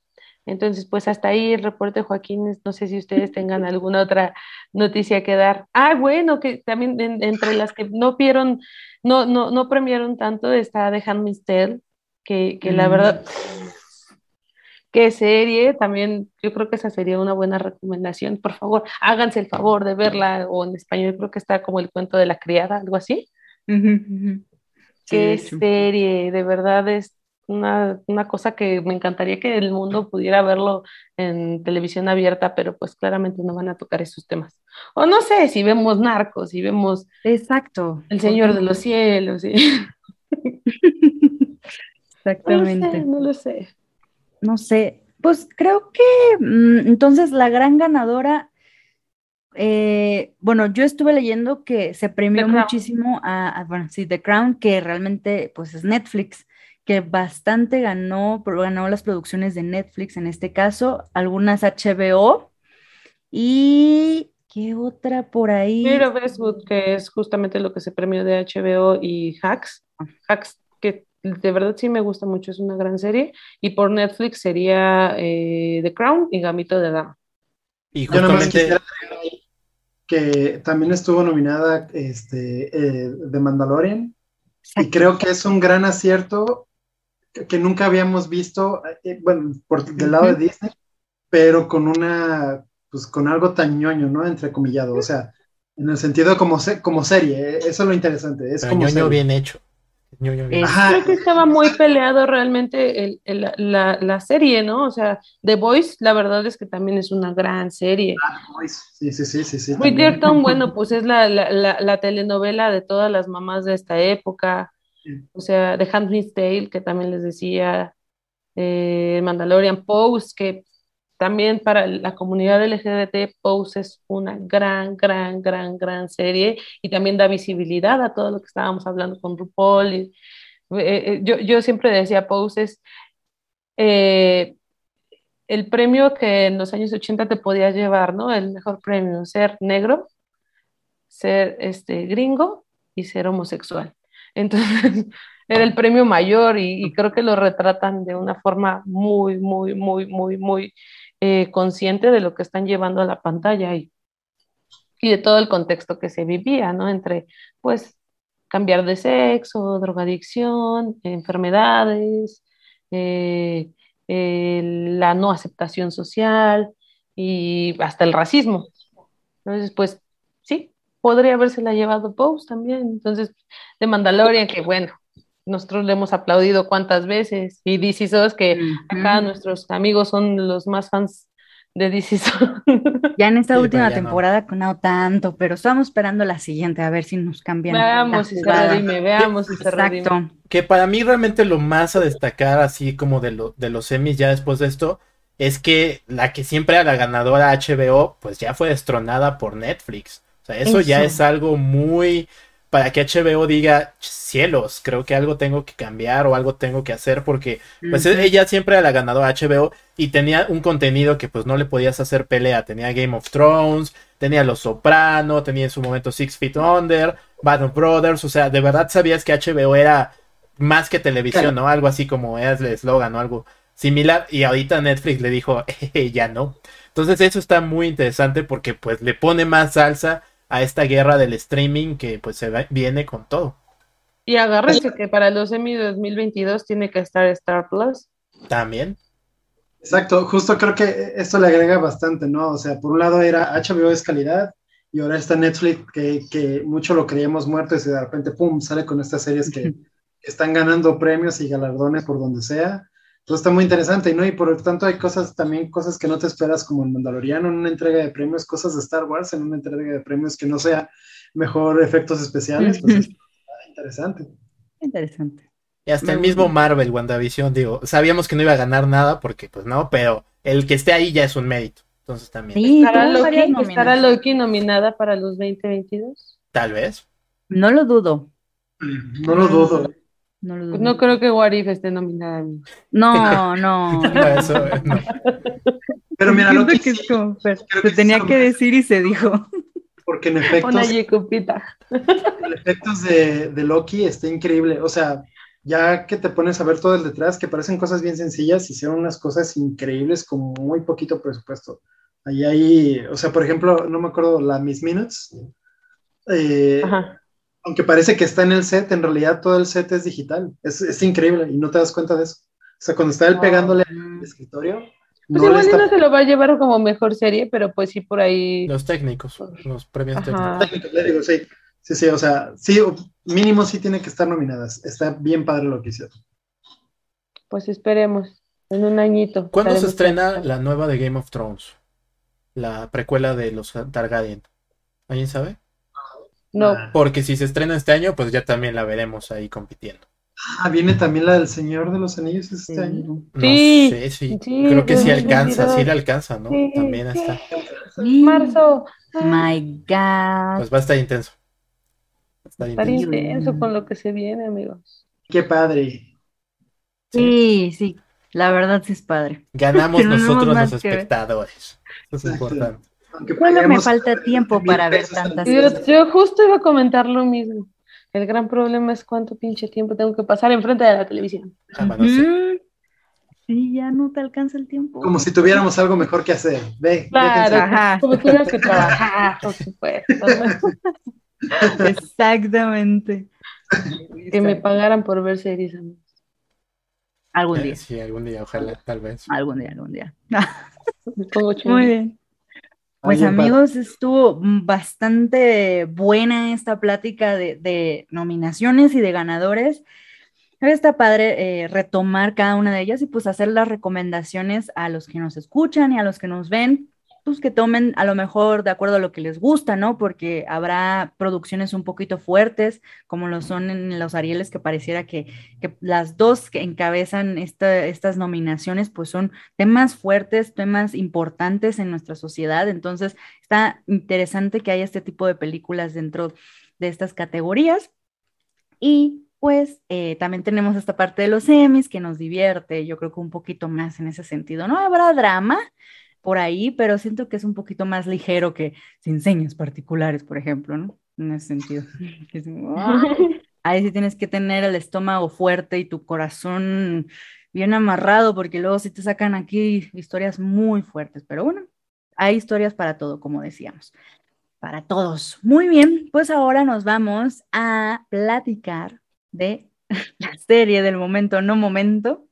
Speaker 3: Entonces, pues hasta ahí el reporte, Joaquín. No sé si ustedes tengan alguna otra noticia que dar. Ah, bueno, que también en- entre las que no vieron, no, no, no premiaron tanto está The Handmaid's Tale, que, que la
Speaker 1: Mm.
Speaker 3: verdad, qué serie. También yo creo que esa sería una buena recomendación. Por favor, háganse el favor de verla, o en español creo que está como el cuento de la criada, algo así. Qué serie, de verdad es una, una cosa que me encantaría que el mundo pudiera verlo en televisión abierta, pero pues claramente no van a tocar esos temas. O no sé, si vemos Narcos, si vemos
Speaker 1: Exacto.
Speaker 3: El Señor de los Cielos, sí. [LAUGHS] No lo sé,
Speaker 1: Exactamente.
Speaker 3: no lo sé.
Speaker 1: No sé, pues creo que mm, entonces la gran ganadora, eh, bueno, yo estuve leyendo que se premió muchísimo a, a, bueno, sí, The Crown, que realmente pues es Netflix, que bastante ganó, ganó las producciones de Netflix en este caso, algunas HBO y ¿qué otra por ahí?
Speaker 3: Of Westwood, que es justamente lo que se premió de HBO y Hacks. Hacks, que de verdad sí me gusta mucho, es una gran serie. Y por Netflix sería eh, The Crown y Gamito de Dama.
Speaker 2: Y justamente,
Speaker 4: que también estuvo nominada este, eh, The Mandalorian y creo que es un gran acierto que, nunca habíamos visto, eh, bueno, por del lado de. Disney, pero con una, pues con algo tan ñoño, ¿no? Entrecomillado, o sea, en el sentido como, se- como serie, eh, eso es lo interesante, es
Speaker 2: pero
Speaker 4: como
Speaker 2: ñoño
Speaker 4: serie.
Speaker 2: bien hecho. Ñoño bien
Speaker 3: Creo que estaba muy peleado realmente el- el- la, la serie, ¿no? O sea, The Voice, la verdad es que también es una gran serie.
Speaker 4: sí, sí, sí, sí, sí.
Speaker 3: Bridgerton, bueno, pues es la, la, la, la telenovela de todas las mamás de esta época. O sea, The Handmaid's Tale, que también les decía, eh, Mandalorian Pose, que también para la comunidad LGBT, Pose es una gran, gran, gran, gran serie y también da visibilidad a todo lo que estábamos hablando con RuPaul. Eh, eh, yo, yo siempre decía, Pose es el premio que en los años 80 te podías llevar, ¿no? El mejor premio, ser negro, ser este, gringo y ser homosexual. Entonces, [LAUGHS] era el premio mayor y, creo que lo retratan de una forma muy, muy, muy, muy, muy eh, consciente de lo que están llevando a la pantalla y, y de todo el contexto que se vivía, ¿no? Entre, pues, cambiar de sexo, drogadicción, enfermedades, eh, la no aceptación social y hasta el racismo. Entonces, pues, podría habérsela llevado Pose también. Entonces, de Mandalorian, que bueno, nosotros le hemos aplaudido cuántas veces, y DC SOS, que acá nuestros amigos son los más fans de DC SOS.
Speaker 1: Ya en esta
Speaker 2: Sí,
Speaker 1: última
Speaker 2: ya no.
Speaker 1: temporada no tanto, pero estamos esperando la siguiente a ver si nos cambian
Speaker 3: veamos si se redime, veamos si se redime.
Speaker 1: Exacto.
Speaker 2: Que para mí realmente lo más a destacar, así como de, lo, de los semis ya después de esto, es que la que siempre era la ganadora HBO, pues ya fue destronada por Netflix. Sea, eso, ya es algo muy para que HBO diga, cielos, creo que algo tengo que cambiar o algo tengo que hacer porque pues ella siempre la ganadora HBO y tenía un contenido que pues no le podías hacer pelea, tenía Game of Thrones, tenía Los Soprano, tenía en su momento Six Feet Under, of Brothers, o sea, de verdad sabías que HBO era más que televisión, ¿no? Algo así como era el eslogan o algo similar y ahorita Netflix le dijo, "Eh, ya no. Entonces eso está muy interesante porque pues le pone más salsa a esta guerra del streaming que pues se va- viene con todo.
Speaker 3: Y agárrense que para los Emmy 2022 tiene que estar Star Plus.
Speaker 2: También.
Speaker 4: Exacto, justo creo que esto le agrega bastante, ¿no? O sea, por un lado era HBO es calidad y ahora está Netflix que, que mucho lo creíamos muerto y de repente, ¡pum!, sale con estas series que [LAUGHS] están ganando premios y galardones por donde sea. Entonces está muy interesante, ¿no? Y por lo tanto hay cosas también, cosas que no te esperas como el Mandaloriano en una entrega de premios, cosas de Star Wars en una entrega de premios que no sea mejor efectos especiales, pues está interesante.
Speaker 1: Interesante.
Speaker 2: Y hasta el mismo. Marvel, WandaVision, digo, sabíamos que no iba a ganar nada porque pues no, pero el que esté ahí ya es un mérito. Entonces también,
Speaker 1: Sí,
Speaker 3: ¿Estará Loki, ¿Estará. Loki nominada para los 2022?
Speaker 2: tal vez.
Speaker 1: No lo dudo.
Speaker 4: No lo dudo.
Speaker 3: No, pues no creo que Warif esté nominada.
Speaker 1: No, [LAUGHS] no. no, eso, no.
Speaker 4: Pero mira, lo que,
Speaker 1: que se tenía que decir y se dijo.
Speaker 4: Porque en [LAUGHS] efectos, en efectos de, de, Loki está increíble. O sea, ya que te pones a ver todo el detrás, que parecen cosas bien sencillas, hicieron unas cosas increíbles con muy poquito presupuesto. Ahí hay, o sea, por ejemplo, no me acuerdo, la Miss Minutes. Eh, aunque parece que está en el set, en realidad todo el set es digital. Es, es increíble y no te das cuenta de eso. O sea, cuando está él pegándole al escritorio,
Speaker 3: pues igual no se lo va a llevar como mejor serie, pero pues sí por ahí.
Speaker 2: Los técnicos, los premios técnicos. técnicos
Speaker 4: le digo, sí. Sí, sí, o sea, sí, mínimo sí tiene que estar nominadas. Está bien padre lo que hicieron.
Speaker 3: Pues esperemos, en un añito.
Speaker 2: ¿Cuándo se estrena la nueva de Game of Thrones? La precuela de los Targaryen. ¿Alguien sabe?
Speaker 3: No.
Speaker 2: Porque si se estrena este año, pues ya también la veremos ahí compitiendo.
Speaker 4: Ah, viene también la del Señor de los Anillos este año.
Speaker 2: Sí, sí, sí. Creo que sí alcanza, sí le alcanza, ¿no? también está.
Speaker 3: Marzo.
Speaker 1: My God.
Speaker 2: Pues va a estar intenso.
Speaker 3: Va a estar intenso. con lo que se viene, amigos.
Speaker 4: Qué padre.
Speaker 1: Sí, sí. La verdad sí es padre.
Speaker 2: Ganamos [LAUGHS] nosotros los espectadores. Eso es importante.
Speaker 1: Bueno, me falta tiempo para ver tantas
Speaker 3: cosas. Yo justo iba a comentar lo mismo. El gran problema es cuánto pinche tiempo tengo que pasar enfrente de la televisión.
Speaker 1: Ah, sí, ya no te alcanza el tiempo.
Speaker 4: Como si tuviéramos algo mejor que hacer. Ve,
Speaker 3: claro, como tuvieras que trabajar, por supuesto.
Speaker 1: Exactamente.
Speaker 3: Que me pagaran por ver series.
Speaker 1: Algún día.
Speaker 2: Sí, algún día, ojalá, tal vez.
Speaker 1: Algún día, algún día. Muy bien. Pues amigos, estuvo bastante buena esta plática de, nominaciones y de ganadores. Está padre eh, retomar cada una de ellas y pues hacer las recomendaciones a los que nos escuchan y a los que nos ven pues, que tomen a lo mejor de acuerdo a lo que les gusta, ¿no? Porque habrá producciones un poquito fuertes, como lo son en los Arieles, que pareciera que, las dos que encabezan estas nominaciones, pues son temas fuertes, temas importantes en nuestra sociedad. Entonces, está interesante que haya este tipo de películas dentro de estas categorías. Y pues eh, también tenemos esta parte de los Emmys que nos divierte, yo creo que un poquito más en ese sentido. No habrá drama, por ahí, pero siento que es un poquito más ligero que sin señas particulares, por ejemplo, ¿no? En ese sentido. [LAUGHS] Ahí sí tienes que tener el estómago fuerte y tu corazón bien amarrado, porque luego sí te sacan aquí historias muy fuertes, pero bueno, hay historias para todo, como decíamos. Para todos. Muy bien, pues ahora nos vamos a platicar de [LAUGHS] la serie del momento, no momento,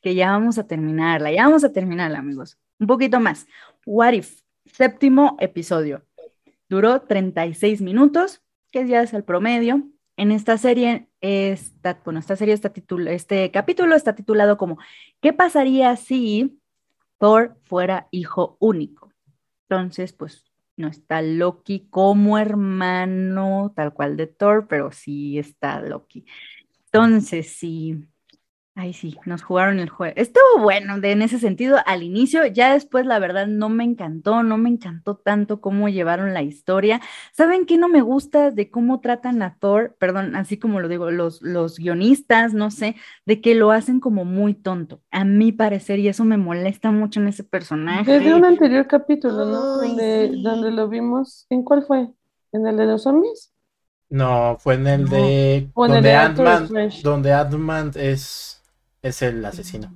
Speaker 1: que ya vamos a terminarla, ya vamos a terminarla, amigos un poquito más. What If, séptimo episodio. Duró 36 minutos, que ya es el promedio. En esta serie, esta, bueno, esta serie está este capítulo está titulado como ¿Qué pasaría si Thor fuera hijo único? Entonces, pues no está Loki como hermano tal cual de Thor, pero sí está Loki. Entonces, sí, Ay, sí, nos jugaron el juego. Estuvo bueno de, en ese sentido al inicio, ya después la verdad no me encantó, no me encantó tanto cómo llevaron la historia. ¿Saben qué no me gusta de cómo tratan a Thor? Perdón, así como lo digo, los, los guionistas, no sé, de que lo hacen como muy tonto, a mi parecer, y eso me molesta mucho en ese personaje.
Speaker 3: Desde un anterior capítulo, ¿no? donde, donde lo vimos, ¿en cuál fue? ¿En el de los zombies?
Speaker 2: No, fue en el de... donde Ant-Man, donde Ant-Man es es el asesino.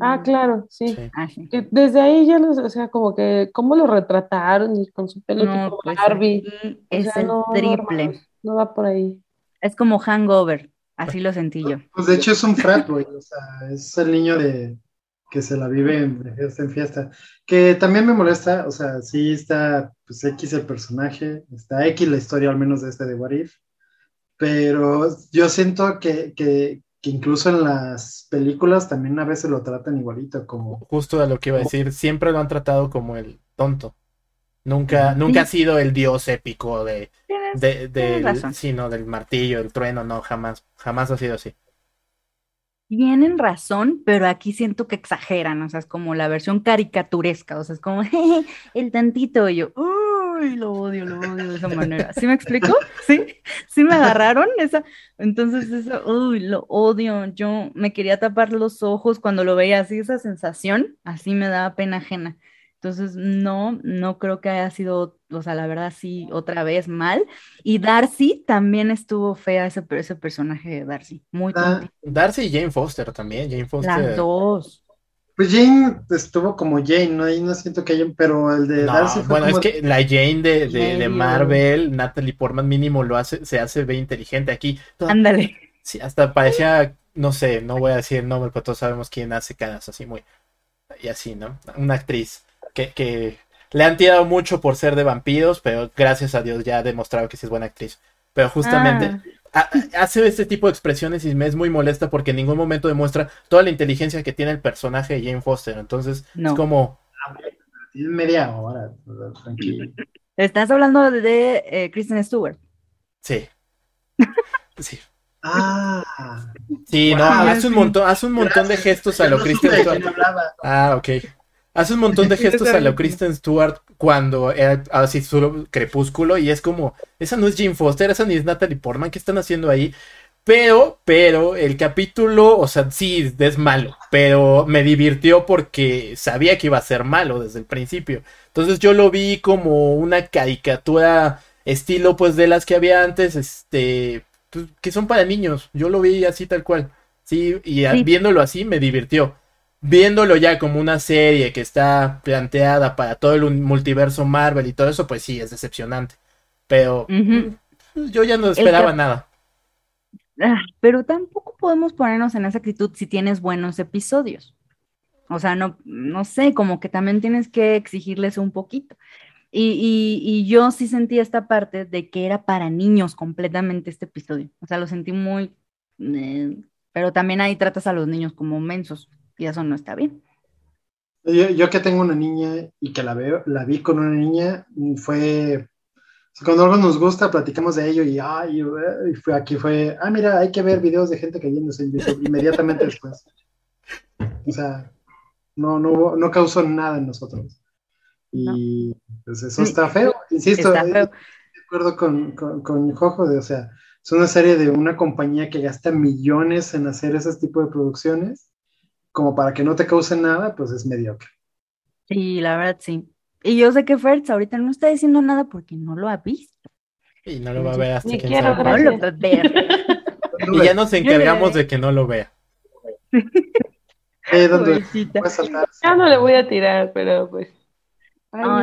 Speaker 3: Ah, claro, sí. Ah, desde ahí ya los, o sea, como que, ¿cómo lo retrataron? Y con su pelo tipo pues, Barbie.
Speaker 1: Es el triple.
Speaker 3: No, va por ahí.
Speaker 1: Es como hangover, así lo sentí yo.
Speaker 4: Pues de hecho es un frat, güey, o sea, es el niño de que se la vive de fiesta en fiesta. Que también me molesta, o sea, sí está, pues X el personaje, está X la historia al menos de este de Warif, pero yo siento que, que, que incluso en las películas también a veces lo tratan igualito como
Speaker 2: justo a lo que iba a decir siempre lo han tratado como el tonto. Nunca nunca ha sido el dios épico de de, de sino del martillo el trueno no jamás jamás ha sido así.
Speaker 1: Tienen razón pero aquí siento que exageran o sea es como la versión caricaturesca o sea es como [LAUGHS] el tantito y yo uy, lo odio, lo odio de esa manera. ¿Sí me explico? ¿Sí? ¿Sí me agarraron? Esa, entonces, eso, uy, lo odio. Yo me quería tapar los ojos cuando lo veía así, esa sensación, así me daba pena ajena. Entonces, no, no creo que haya sido, o sea, la verdad sí, otra vez mal. Y Darcy también estuvo fea ese, ese personaje de Darcy, muy
Speaker 2: ah, Darcy y Jane Foster también, Jane Foster.
Speaker 1: Las dos.
Speaker 4: Pues Jane estuvo como Jane, ¿no? Ahí no siento que haya, pero el de Darcy
Speaker 2: fue Bueno, es que la Jane de, de, Marvel, Natalie Portman mínimo lo hace, se hace ve inteligente aquí.
Speaker 1: Ándale.
Speaker 2: Sí, hasta parecía, no sé, no voy a decir el nombre, pero todos sabemos quién hace caras así muy. Y así, ¿no? Una actriz que, le han tirado mucho por ser de vampiros, pero gracias a Dios ya ha demostrado que sí es buena actriz. Pero justamente ah. Hace este tipo de expresiones y me es muy molesta porque en ningún momento demuestra toda la inteligencia que tiene el personaje de Jane Foster. Entonces es como...
Speaker 4: Tiene media hora, tranquilo.
Speaker 1: Estás hablando de, eh, Kristen Stewart.
Speaker 2: Sí. [LAUGHS] Sí.
Speaker 4: Ah.
Speaker 2: Sí, no, hace un montón, hace un montón de gestos a lo Kristen Stewart. Ah, ok. Hace un montón de [LAUGHS] gestos a la Kristen Stewart cuando era así su crepúsculo y es como, esa no es Jim Foster, esa ni es Natalie Portman, ¿qué están haciendo ahí? Pero, pero, el capítulo, o sea, sí, es malo, pero me divirtió porque sabía que iba a ser malo desde el principio. Entonces yo lo vi como una caricatura estilo, pues, de las que había antes, este, pues, que son para niños. Yo lo vi así tal cual. Sí, y viéndolo así me divirtió viéndolo ya como una serie que está planteada para todo el multiverso Marvel y todo eso, pues sí, es decepcionante. Pero pues, yo ya no esperaba nada.
Speaker 1: Ah, pero tampoco podemos ponernos en esa actitud si tienes buenos episodios. O sea, no, no sé, como que también tienes que exigirles un poquito. Y, y, yo sí sentí esta parte de que era para niños completamente este episodio. O sea, lo sentí muy... Eh, pero también ahí tratas a los niños como mensos y eso no está bien.
Speaker 4: Yo, que tengo una niña y que la veo, la vi con una niña, fue, cuando algo nos gusta, platicamos de ello y, ay, y fue, aquí fue, ah, mira, hay que ver videos de gente cayéndose en YouTube inmediatamente después. O sea, no, no, no causó nada en nosotros. Y pues eso está feo, insisto, de acuerdo con, con, con Jojo, de, o sea, es una serie de una compañía que gasta millones en hacer ese tipo de producciones como para que no te cause nada, pues es mediocre.
Speaker 1: Sí, la verdad sí. Y yo sé que Fertz ahorita no está diciendo nada porque no lo ha visto.
Speaker 2: Y no lo va a ver hasta que
Speaker 3: quiero, no lo va a ver.
Speaker 2: y ya nos encargamos de que no lo vea.
Speaker 4: Eh,
Speaker 3: ya no le voy a tirar, pero pues.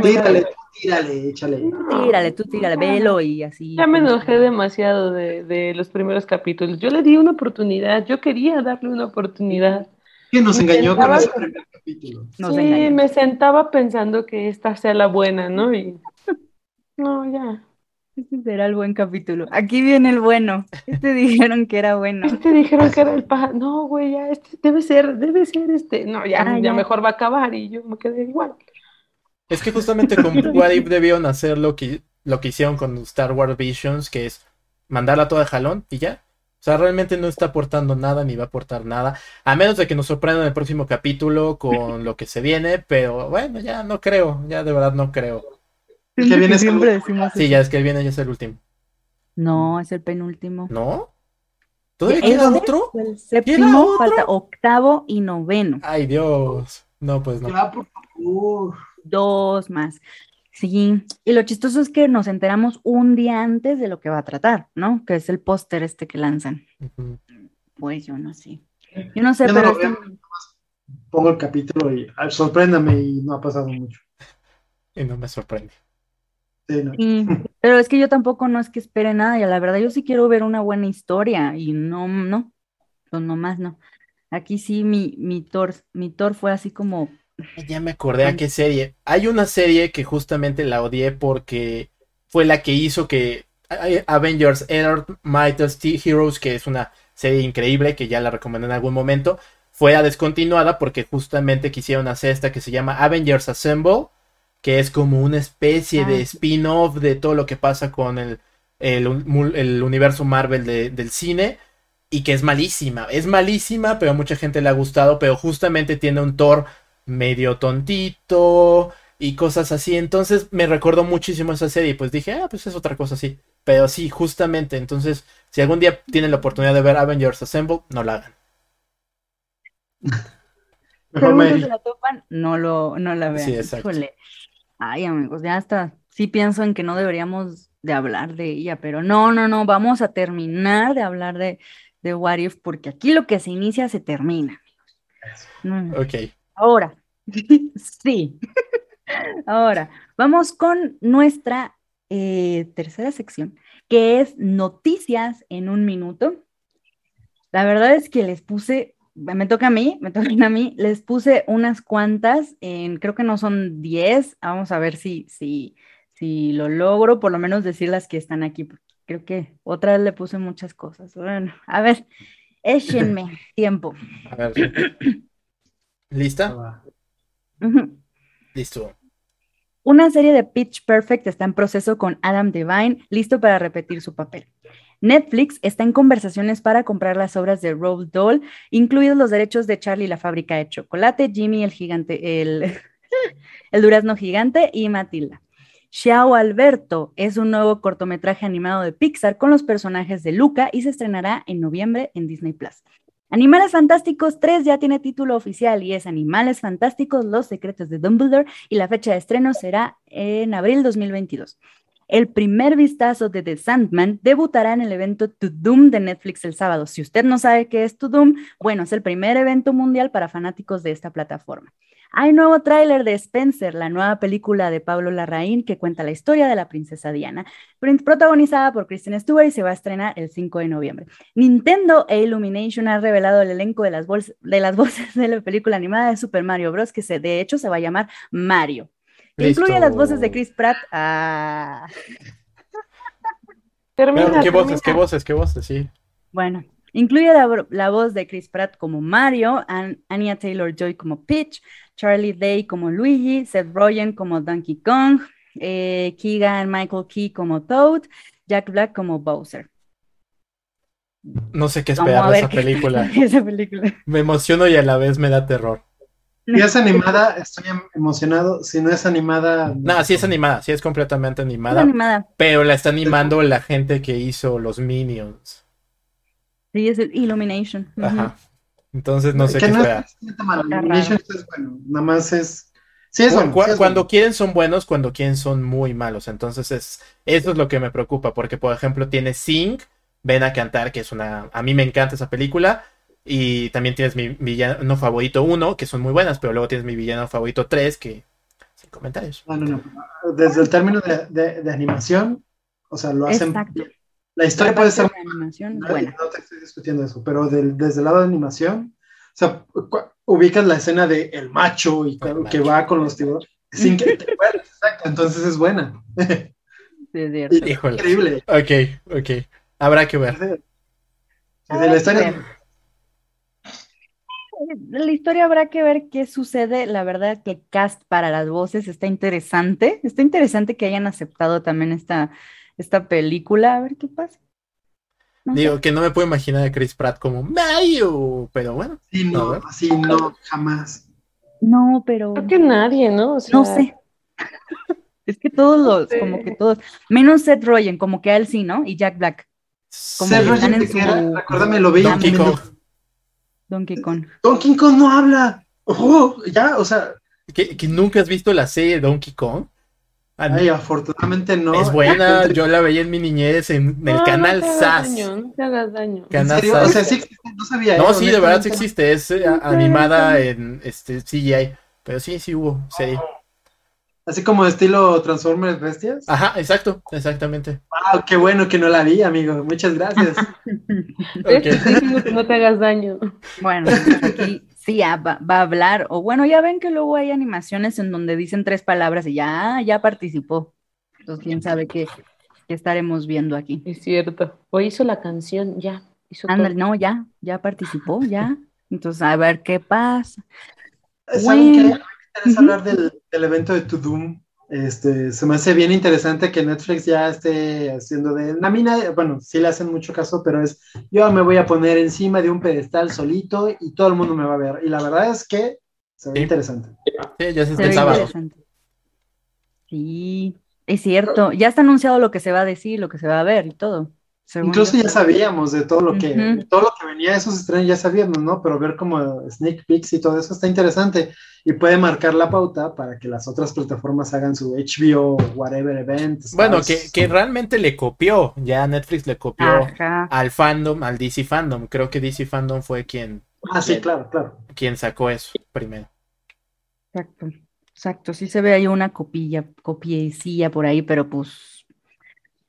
Speaker 4: tírale, tírale, échale.
Speaker 1: Tírale, tú tírale, velo y así.
Speaker 3: Ya me enojé demasiado de, de los primeros capítulos. Yo le di una oportunidad, yo quería darle una oportunidad.
Speaker 4: Que nos engañó con ese primer capítulo.
Speaker 3: sí, me sentaba pensando que esta sea la buena, ¿no? Y [LAUGHS] no, ya.
Speaker 1: Este será el buen capítulo. Aquí viene el bueno. Este [LAUGHS] dijeron que era bueno.
Speaker 3: Este dijeron que era el paja. No, güey, ya, este debe ser, debe ser este. No, ya, ah, ya, mejor va a acabar y yo me quedé igual.
Speaker 2: Es que justamente con [LAUGHS] What If debieron hacer lo que, lo que hicieron con Star Wars Visions, que es mandarla toda de jalón y ya. O sea, realmente no está aportando nada ni va a aportar nada. A menos de que nos sorprendan en el próximo capítulo con [LAUGHS] lo que se viene. Pero bueno, ya no creo. Ya de verdad no creo.
Speaker 4: El que viene siempre
Speaker 2: decimos Sí, ya es que el viene ya es el último.
Speaker 1: No, es el penúltimo.
Speaker 2: ¿No? ¿Todavía queda otro?
Speaker 1: El séptimo, falta octavo y noveno.
Speaker 2: Ay, Dios. No, pues no.
Speaker 1: Dos más. Sí, y lo chistoso es que nos enteramos un día antes de lo que va a tratar, ¿no? Que es el póster este que lanzan. Pues yo no sé. Yo no sé, pero...
Speaker 4: Pongo el capítulo y sorpréndame y no ha pasado mucho.
Speaker 2: Y no me sorprende.
Speaker 1: Sí, pero es que yo tampoco no es que espere nada, y la verdad yo sí quiero ver una buena historia y no, no, pues nomás no. Aquí sí mi, mi Thor, mi Thor fue así como
Speaker 2: ya me acordé a qué serie. Hay una serie que justamente la odié porque fue la que hizo que Avengers Earth Mightiest Heroes, que es una serie increíble que ya la recomendé en algún momento, fuera descontinuada porque justamente quisieron hacer esta que se llama Avengers Assemble, que es como una especie de ah, spin-off de todo lo que pasa con el, el, universo Marvel del cine y que es malísima. Es malísima, pero a mucha gente le ha gustado, pero justamente tiene un Thor medio tontito, y cosas así. Entonces me recordó muchísimo esa serie y pues dije, ah, pues es otra cosa así. Pero sí, justamente, entonces, si algún día tienen la oportunidad de ver Avengers Assemble, no la hagan. [LAUGHS]
Speaker 1: Mejor la topan, no, lo, no la vean. Sí, exacto. Ay, amigos, ya está. Sí pienso en que no deberíamos de hablar de ella, pero no, no, no, vamos a terminar de hablar de, de What If, porque aquí lo que se inicia se termina,
Speaker 2: amigos. Ok.
Speaker 1: Ahora, [LAUGHS] sí. Ahora, vamos con nuestra eh, tercera sección, que es noticias en un minuto. La verdad es que les puse, me toca a mí, me toca a mí, les puse unas cuantas, en, creo que no son 10, vamos a ver si, si, si lo logro, por lo menos decir las que están aquí, porque creo que otra vez le puse muchas cosas. Bueno, a ver, échenme [LAUGHS] tiempo. A ver.
Speaker 2: ¿Lista? Listo.
Speaker 1: Una serie de Pitch Perfect está en proceso con Adam Devine, listo para repetir su papel. Netflix está en conversaciones para comprar las obras de Roald Dahl, incluidos los derechos de Charlie la fábrica de chocolate, Jimmy el gigante, el, [LAUGHS] el durazno gigante y Matilda. Xiao Alberto es un nuevo cortometraje animado de Pixar con los personajes de Luca y se estrenará en noviembre en Disney Plus. Animales Fantásticos 3 ya tiene título oficial y es Animales Fantásticos, Los Secretos de Dumbledore y la fecha de estreno será en abril 2022. El primer vistazo de The Sandman debutará en el evento To Doom de Netflix el sábado. Si usted no sabe qué es To Doom, bueno, es el primer evento mundial para fanáticos de esta plataforma. Hay nuevo tráiler de Spencer, la nueva película de Pablo Larraín que cuenta la historia de la princesa Diana, protagonizada por Kristen Stewart y se va a estrenar el 5 de noviembre. Nintendo e Illumination han revelado el elenco de las, de las [LAUGHS] voces de la película animada de Super Mario Bros. que se, de hecho se va a llamar Mario. incluye las voces de Chris Pratt. Ah. [LAUGHS]
Speaker 2: ¿Qué voces? ¿Qué voces? ¿Qué voces? Sí.
Speaker 1: Bueno, Incluye la, voz de Chris Pratt como Mario, Anya Taylor Joy como Peach, Charlie Day como Luigi, Seth Rogen como Donkey Kong, eh, Keegan Michael Key como Toad, Jack Black como Bowser.
Speaker 2: No sé qué esperar de esa película. esa película. Me emociono y a la vez me da terror.
Speaker 4: Si es animada, estoy emocionado. Si no es animada.
Speaker 2: No, sí es animada, sí es completamente animada. animada. Pero la está animando la gente que hizo los Minions.
Speaker 1: Sí, es Illumination.
Speaker 2: Ajá. Entonces no sé qué no es
Speaker 4: Illumination es bueno, nada más es.
Speaker 2: Sí, es bueno, cuando quieren son buenos, cuando quieren son muy malos. Entonces es eso es lo que me preocupa, porque por ejemplo tiene Sing, Ven a cantar, que es una. A mí me encanta esa película. Y también tienes mi villano favorito 1, que son muy buenas, pero luego tienes mi villano favorito 3, que. Sin comentarios.
Speaker 4: No, no, no. Desde el término de, de, animación, o sea, lo hacen. Exacto. La historia puede ser...
Speaker 1: Animación, no, buena.
Speaker 4: no te estoy discutiendo eso, pero desde el lado de animación, o sea, ubicas la escena de el macho y que, va con los tiburones sin que te exacto, entonces es buena. [LAUGHS]
Speaker 1: Sí, es cierto.
Speaker 4: Increíble.
Speaker 2: Ok, ok. Habrá que ver.
Speaker 4: De la historia...
Speaker 1: La historia habrá que ver qué sucede. La verdad que cast para las voces está interesante. Está interesante que hayan aceptado también esta, esta película, a ver qué pasa.
Speaker 2: Digo, que no me puedo imaginar a Chris Pratt como Mario, pero bueno.
Speaker 4: Sí, no, así no, jamás.
Speaker 1: No, pero.
Speaker 3: Creo que nadie, ¿no?
Speaker 1: No sé. es que todos los, como que todos, menos Seth Rogen, como que a él sí, ¿no? Y Jack Black.
Speaker 4: Como Seth Rogen, en su... recuérdame, lo veía.
Speaker 2: Donkey Kong.
Speaker 1: Donkey Kong.
Speaker 4: Donkey Kong no habla. Oh, ya, o sea.
Speaker 2: ¿Que, ¿Que, nunca has visto la serie Donkey Kong?
Speaker 4: Ay, afortunadamente no.
Speaker 2: Es buena, [LAUGHS] yo la veía en mi niñez en el canal
Speaker 3: no
Speaker 2: SAS.
Speaker 3: Daño, no te hagas daño.
Speaker 4: Canal ¿En O sea, sí existe, no sabía.
Speaker 2: No, sí, de verdad sí existe, es eh, animada en este CGI, pero sí, sí hubo serie.
Speaker 4: Así como estilo Transformers Bestias.
Speaker 2: Ajá, exacto, exactamente.
Speaker 4: Wow, qué bueno que no la vi, amigo. Muchas gracias. [LAUGHS]
Speaker 3: okay. [LAUGHS] que no te hagas daño.
Speaker 1: Bueno, aquí sí va, a hablar, o bueno, ya ven que luego hay animaciones en donde dicen tres palabras y ya, ya participó. Entonces, quién sabe qué, estaremos viendo aquí.
Speaker 3: Es cierto. O hizo la canción, ya. Hizo
Speaker 1: no, ya, ya participó, ya. Entonces, a ver qué pasa.
Speaker 4: ¿Saben qué? Hablar del, del evento de To Doom este, se me hace bien interesante que Netflix ya esté haciendo de la mina, bueno, sí le hacen mucho caso, pero es yo me voy a poner encima de un pedestal solito y todo el mundo me va a ver. Y la verdad es que se ve interesante.
Speaker 2: Sí, ya se, se sábado.
Speaker 1: Sí, es cierto. Ya está anunciado lo que se va a decir, lo que se va a ver y todo.
Speaker 4: Incluso ya sabíamos de todo lo que, todo lo que venía de esos estrenos, ya sabíamos, ¿no? Pero ver como sneak peeks y todo eso está interesante y puede marcar la pauta para que las otras plataformas hagan su HBO whatever event.
Speaker 2: Bueno, que, que, realmente le copió, ya Netflix le copió al fandom, al DC fandom. Creo que DC fandom fue quien.
Speaker 4: Ah, sí, claro, claro.
Speaker 2: Quien sacó eso primero.
Speaker 1: Exacto, exacto. Sí se ve ahí una copilla, copiecilla por ahí, pero pues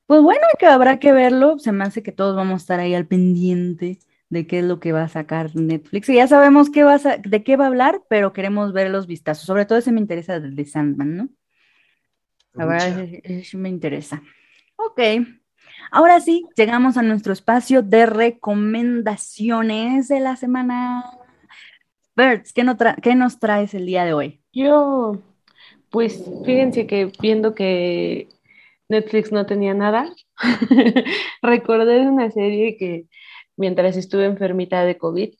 Speaker 1: pues bueno, que habrá que verlo. Se me hace que todos vamos a estar ahí al pendiente de qué es lo que va a sacar Netflix. Y ya sabemos qué va de qué va a hablar, pero queremos ver los vistazos. Sobre todo ese me interesa de Sandman, ¿no? La verdad, eso me interesa. Ok. Ahora sí, llegamos a nuestro espacio de recomendaciones de la semana. Bertz, ¿qué, ¿qué nos traes el día de hoy?
Speaker 3: Yo, pues fíjense que viendo que Netflix no tenía nada. [LAUGHS] Recordé una serie que mientras estuve enfermita de COVID,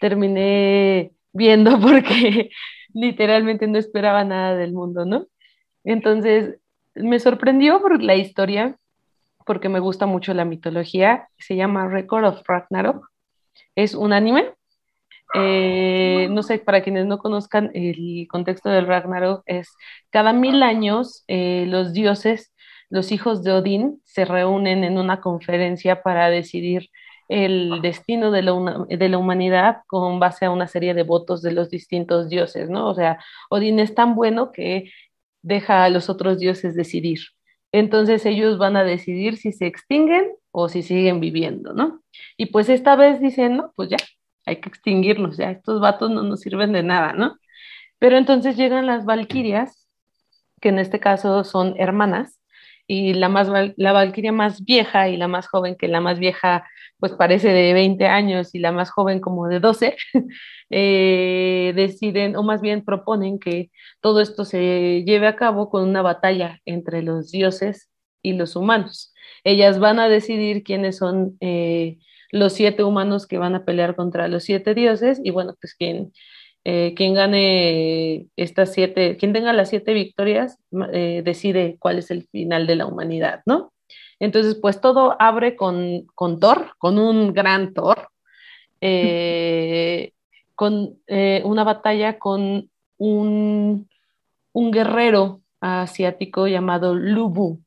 Speaker 3: terminé viendo [LAUGHS] porque literalmente no esperaba nada del mundo, ¿no? Entonces, me sorprendió por la historia, porque me gusta mucho la mitología. Se llama Record of Ragnarok. Es un anime. Eh, no sé, para quienes no conozcan el contexto del Ragnarok, es cada mil años eh, los dioses los hijos de Odín se reúnen en una conferencia para decidir el destino de la, de la, humanidad con base a una serie de votos de los distintos dioses, ¿no? O sea, Odín es tan bueno que deja a los otros dioses decidir. Entonces ellos van a decidir si se extinguen o si siguen viviendo, ¿no? Y pues esta vez dicen, no, pues ya, hay que extinguirlos, ya, estos vatos no nos sirven de nada, ¿no? Pero entonces llegan las valquirias, que en este caso son hermanas, y la, más, la Valquiria más vieja y la más joven, que la más vieja pues parece de 20 años y la más joven como de 12, [LAUGHS] eh, deciden o más bien proponen que todo esto se lleve a cabo con una batalla entre los dioses y los humanos. Ellas van a decidir quiénes son eh, los siete humanos que van a pelear contra los siete dioses y bueno, pues quién eh, quien gane estas siete, quien tenga las siete victorias, eh, decide cuál es el final de la humanidad, ¿no? Entonces, pues todo abre con, con Thor, con un gran Thor, eh, [LAUGHS] con una batalla con un, un guerrero asiático llamado Lubu,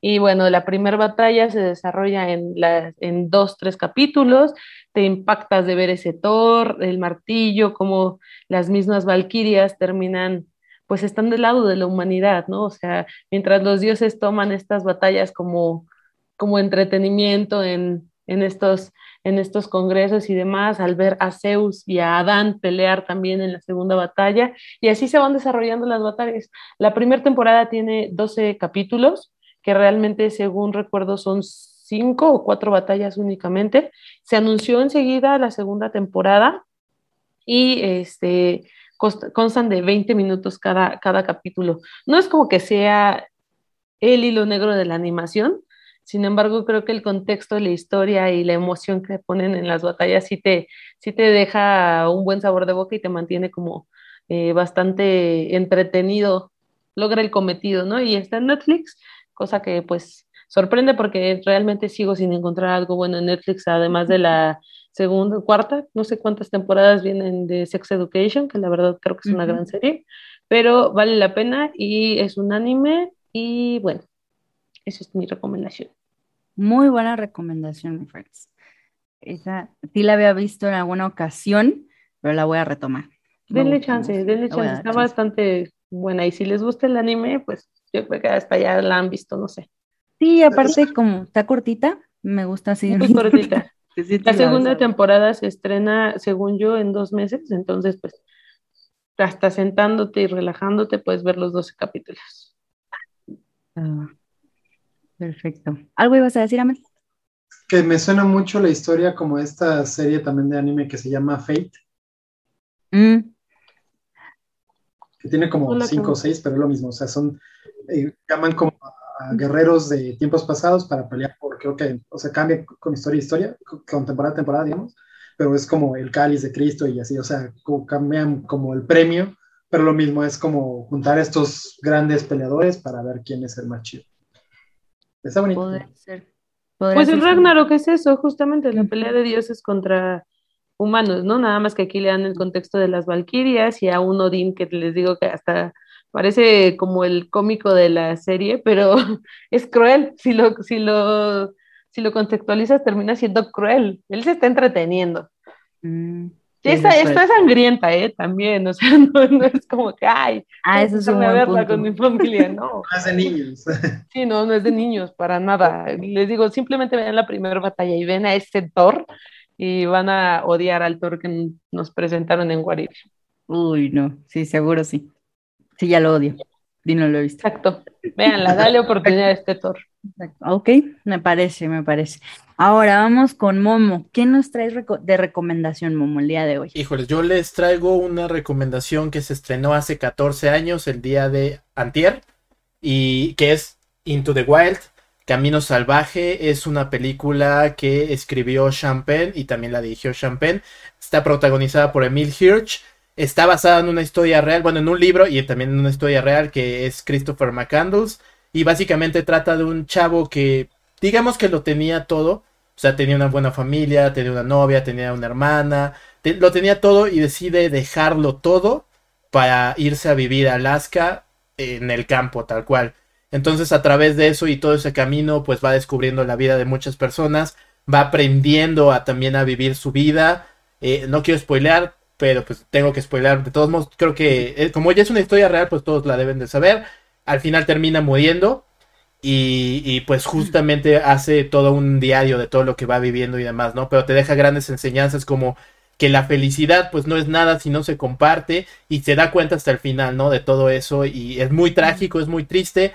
Speaker 3: y bueno, la primera batalla se desarrolla en, en dos, tres capítulos, te impactas de ver ese Thor, el martillo, como las mismas valquirias terminan, pues están del lado de la humanidad, ¿no? O sea, mientras los dioses toman estas batallas como, como entretenimiento en, en estos, en estos congresos y demás, al ver a Zeus y a Adán pelear también en la segunda batalla, y así se van desarrollando las batallas. La primera temporada tiene 12 capítulos, que realmente, según recuerdo, son cinco o cuatro batallas únicamente. Se anunció enseguida la segunda temporada y este, constan de 20 minutos cada, cada capítulo. No es como que sea el hilo negro de la animación, sin embargo, creo que el contexto, la historia y la emoción que ponen en las batallas sí te, sí te deja un buen sabor de boca y te mantiene como eh, bastante entretenido, logra el cometido, ¿no? Y está en Netflix, cosa que pues sorprende porque realmente sigo sin encontrar algo bueno en Netflix, además de la segunda, cuarta, no sé cuántas temporadas vienen de Sex Education, que la verdad creo que es una gran serie, pero vale la pena y es un anime y bueno, esa es mi recomendación.
Speaker 1: Muy buena recomendación, mi friends. Esa sí la había visto en alguna ocasión, pero la voy a retomar.
Speaker 3: Denle chance, denle chance, está bastante buena y si les gusta el anime, pues yo creo que hasta allá la han visto, no sé.
Speaker 1: Sí, aparte como está cortita, me gusta así. [LAUGHS]
Speaker 3: Muy cortita. la segunda temporada se estrena, según yo, en dos meses, entonces pues hasta sentándote y relajándote puedes ver los 12 capítulos.
Speaker 1: Ah, perfecto. ¿Algo ibas a decir, Amel?
Speaker 4: Que me suena mucho la historia como esta serie también de anime que se llama Fate. Mm. Que tiene como cinco o seis, pero es lo mismo. O sea, son eh, llaman como a guerreros de tiempos pasados para pelear por, creo que, o sea, cambia con historia a historia, con temporada a temporada, digamos, pero es como el cáliz de Cristo y así, o sea, cambian como el premio pero lo mismo es como juntar estos grandes peleadores para ver quién es el más chido. Está bonito.
Speaker 3: pues el Ragnarok es eso, justamente la pelea de dioses contra humanos, ¿no? Nada más que aquí le dan el contexto de las Valquirias y a un Odín que les digo que hasta parece como el cómico de la serie, pero [LAUGHS] es cruel. Si lo, si lo, si lo contextualizas, termina siendo cruel. Él se está entreteniendo. Mm. Esta, es sangrienta, ¿eh? También, o sea, [LAUGHS] no, es como que, ay,
Speaker 1: ah, eso es un buen
Speaker 3: con mi familia, no. [LAUGHS]
Speaker 4: no es de niños.
Speaker 3: Sí, no, no es de niños, para nada. Les digo, simplemente vean la primera batalla y ven a este Thor y van a odiar al Thor que nos presentaron en Warrior.
Speaker 1: Uy, no, sí, seguro sí. Sí, ya lo odio. Y no lo he visto.
Speaker 3: Exacto. Véanla, dale oportunidad a este Thor.
Speaker 1: Ok, me parece, me parece. Ahora vamos con Momo. ¿Qué nos traes de recomendación, Momo, el día de hoy?
Speaker 2: Híjoles, yo les traigo una recomendación que se estrenó hace 14 años, el día de Antier, y que es Into the Wild. Camino Salvaje es una película que escribió Champagne y también la dirigió Champagne. Está protagonizada por Emil Hirsch. Está basada en una historia real, bueno, en un libro y también en una historia real que es Christopher McCandles. Y básicamente trata de un chavo que, digamos que lo tenía todo. O sea, tenía una buena familia, tenía una novia, tenía una hermana, lo tenía todo y decide dejarlo todo para irse a vivir a Alaska en el campo, tal cual. Entonces, a través de eso y todo ese camino, pues va descubriendo la vida de muchas personas, va aprendiendo a también a vivir su vida. Eh, no quiero spoilear, pero pues tengo que spoilear. De todos modos, creo que eh, como ya es una historia real, pues todos la deben de saber al final termina muriendo y, pues justamente hace todo un diario de todo lo que va viviendo y demás, ¿no? Pero te deja grandes enseñanzas como que la felicidad pues no es nada si no se comparte y se da cuenta hasta el final, ¿no? De todo eso y es muy trágico, es muy triste,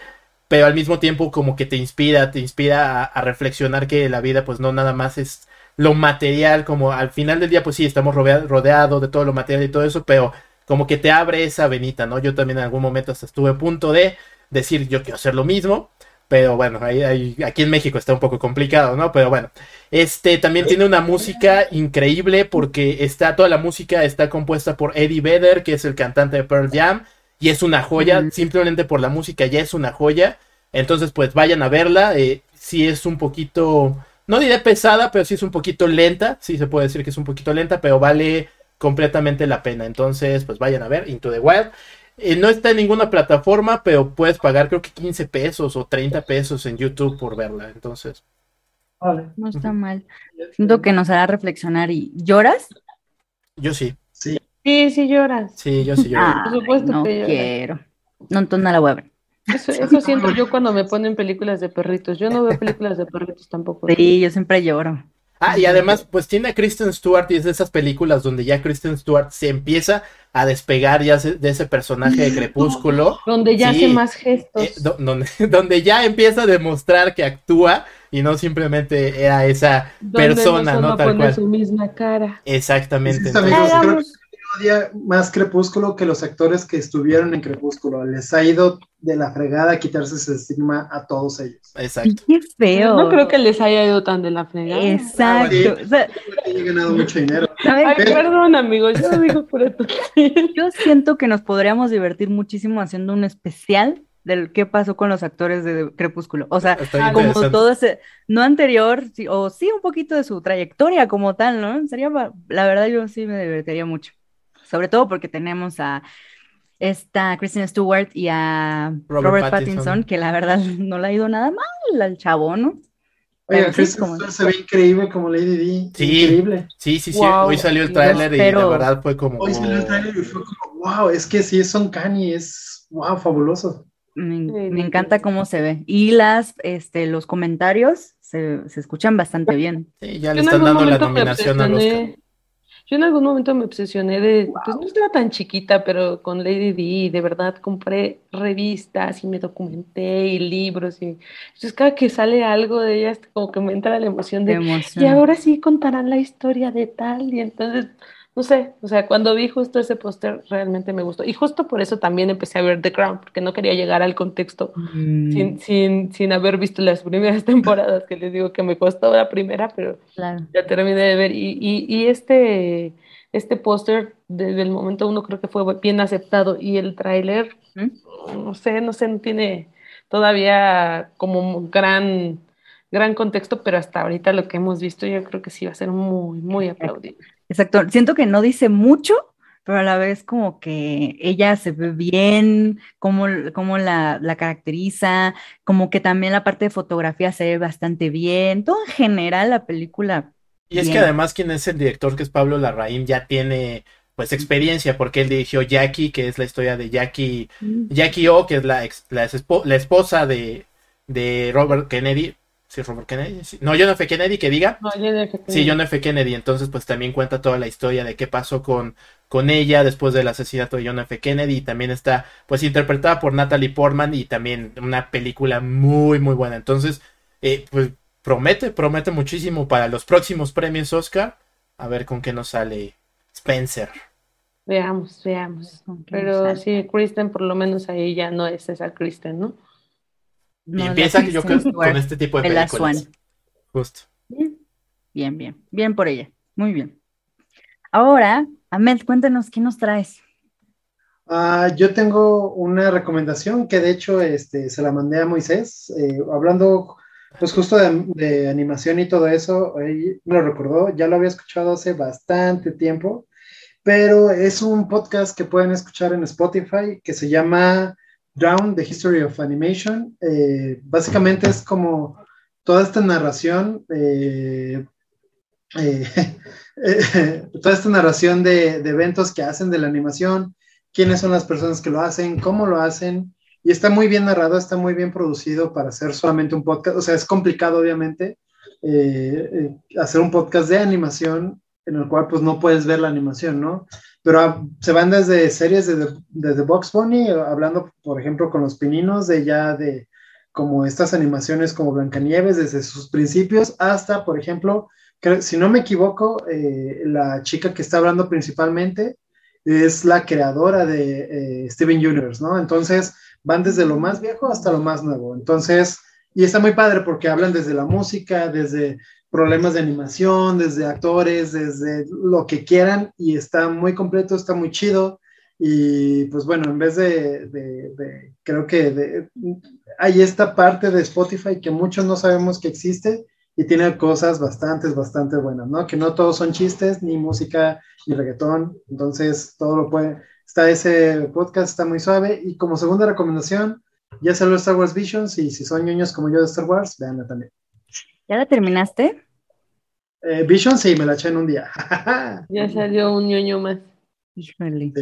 Speaker 2: pero al mismo tiempo como que te inspira, te inspira a, reflexionar que la vida pues no nada más es lo material, como al final del día pues sí, estamos rodeados de todo lo material y todo eso, pero como que te abre esa venita, ¿no? Yo también en algún momento hasta estuve a punto de decir, yo quiero hacer lo mismo, pero bueno, ahí, aquí en México está un poco complicado, ¿no? Pero bueno, este también tiene una música increíble porque está, toda la música está compuesta por Eddie Vedder, que es el cantante de Pearl Jam, y es una joya, simplemente por la música ya es una joya. Entonces, pues vayan a verla. Eh, sí es un poquito, no diré pesada, pero sí es un poquito lenta. Sí se puede decir que es un poquito lenta, pero vale completamente la pena. Entonces, pues vayan a ver Into the Wild. Eh, no está en ninguna plataforma, pero puedes pagar creo que 15 pesos o 30 pesos en YouTube por verla. Entonces.
Speaker 1: No está mal. Siento que nos hará reflexionar. ¿Y lloras?
Speaker 2: Yo sí.
Speaker 4: Sí.
Speaker 3: Sí, sí lloras.
Speaker 2: Sí, yo sí lloro.
Speaker 1: por supuesto no quiero. No, entonces no la voy a ver.
Speaker 3: Eso, eso siento yo cuando me ponen películas de perritos. Yo no veo películas de perritos tampoco.
Speaker 1: Sí, yo siempre lloro.
Speaker 2: Ah, y además, pues tiene a Kristen Stewart y es de esas películas donde ya Kristen Stewart se empieza a despegar ya de ese personaje de Crepúsculo. [GASPS]
Speaker 3: Donde ya hace más gestos. Eh, [LAUGHS]
Speaker 2: donde, ya empieza a demostrar que actúa y no simplemente era esa persona, ¿no?
Speaker 3: Tal cual. su misma cara.
Speaker 2: Exactamente
Speaker 4: odia más Crepúsculo que los actores que estuvieron en Crepúsculo. Les ha ido de la fregada quitarse ese estigma a todos ellos.
Speaker 2: Exacto.
Speaker 1: Qué feo.
Speaker 3: No creo que les haya ido tan de la fregada.
Speaker 1: Exacto.
Speaker 4: he ganado mucho dinero.
Speaker 3: Ay, perdón, amigos, yo digo por esto. [LAUGHS]
Speaker 1: Yo siento que nos podríamos divertir muchísimo haciendo un especial del qué pasó con los actores de Crepúsculo. O sea, como todo ese, no anterior, o sí un poquito de su trayectoria como tal, ¿no? Sería, la verdad, yo sí me divertiría mucho sobre todo porque tenemos a esta Kristen Stewart y a Robert, Pattinson. que la verdad [LAUGHS] no le ha ido nada mal al chavo, ¿no?
Speaker 4: Oye, Kristen Stewart se ve increíble como Lady D.
Speaker 2: Sí,
Speaker 4: increíble.
Speaker 2: Sí, sí, sí. Hoy salió el tráiler y la verdad fue como.
Speaker 4: Hoy salió el tráiler y fue como, wow, es que sí, son Kanye, es wow, fabuloso.
Speaker 1: Me, encanta cómo se ve. Y las, este, los comentarios se, se escuchan bastante bien.
Speaker 2: Sí, ya le están dando la nominación a los
Speaker 3: yo en algún momento me obsesioné de, pues no estaba tan chiquita, pero con Lady D, de verdad compré revistas y me documenté y libros y entonces cada que sale algo de ella, como que me entra la emoción de, y ahora sí contarán la historia de tal y entonces no sé, o sea, cuando vi justo ese póster realmente me gustó. Y justo por eso también empecé a ver The Crown, porque no quería llegar al contexto mm. sin, sin, sin, haber visto las [LAUGHS] primeras temporadas, que les digo que me costó la primera, pero ya terminé de ver. Y, y, y este, este póster desde el momento uno creo que fue bien aceptado y el tráiler, no sé, no sé, no tiene todavía como gran, gran contexto, pero hasta ahorita lo que hemos visto yo creo que sí va a ser muy, muy aplaudido.
Speaker 1: Exacto, siento que no dice mucho, pero a la vez como que ella se ve bien, como, como la, la, caracteriza, como que también la parte de fotografía se ve bastante bien, todo en general la película.
Speaker 2: Y es que además quien es el director, que es Pablo Larraín, ya tiene pues experiencia, porque él dirigió Jackie, que es la historia de Jackie. Jackie O, que es la, la, la esposa de, de Robert Kennedy, Sí, Robert Kennedy. No, John F. Kennedy, que diga. No, John F. Kennedy. Sí, John F. Kennedy. Entonces, pues también cuenta toda la historia de qué pasó con, con ella después del asesinato de John F. Kennedy. Y también está, pues, interpretada por Natalie Portman y también una película muy, muy buena. Entonces, eh, pues, promete, promete muchísimo para los próximos premios Oscar. A ver con qué nos sale Spencer.
Speaker 3: Veamos, veamos. Pero sí, Kristen, por lo menos ahí ya no es esa Kristen, ¿no?
Speaker 2: Y empieza yo creo con este tipo de películas. Justo.
Speaker 1: Bien, bien, bien, por ella. Muy bien. Ahora, Ahmed, cuéntanos qué nos traes.
Speaker 4: Ah, yo tengo una recomendación que de hecho este, se la mandé a Moisés, eh, hablando pues justo de, animación y todo eso, me lo recordó, ya lo había escuchado hace bastante tiempo, pero es un podcast que pueden escuchar en Spotify que se llama Down, The History of Animation. Eh, básicamente es como toda esta narración, eh, eh, [LAUGHS] toda esta narración de, de, eventos que hacen de la animación, quiénes son las personas que lo hacen, cómo lo hacen, y está muy bien narrado, está muy bien producido para hacer solamente un podcast. O sea, es complicado, obviamente, hacer un podcast de animación en el cual pues no puedes ver la animación, ¿no? Pero ah, se van desde series de, The Box Bunny, hablando, por ejemplo, con los pininos, de ya de como estas animaciones como Blancanieves desde sus principios, hasta, por ejemplo, si no me equivoco, eh, la chica que está hablando principalmente es la creadora de eh, Steven Universe, ¿no? Entonces, van desde lo más viejo hasta lo más nuevo. Entonces, y está muy padre porque hablan desde la música, desde problemas de animación, desde actores, desde lo que quieran y está muy completo, está muy chido. Y pues bueno, en vez de, creo que hay esta parte de Spotify que muchos no sabemos que existe y tiene cosas bastante, bastante buenas, ¿no? Que no todos son chistes, ni música, ni reggaetón. Entonces, todo lo puede. Está ese podcast, está muy suave. Y como segunda recomendación, ya salió Star Wars Visions y si son niños como yo de Star Wars, véanla también.
Speaker 1: ¿Ya la terminaste?
Speaker 4: Eh, Vision sí, me la eché en un día. [LAUGHS]
Speaker 3: ya salió un ñoño más.
Speaker 1: Híjole.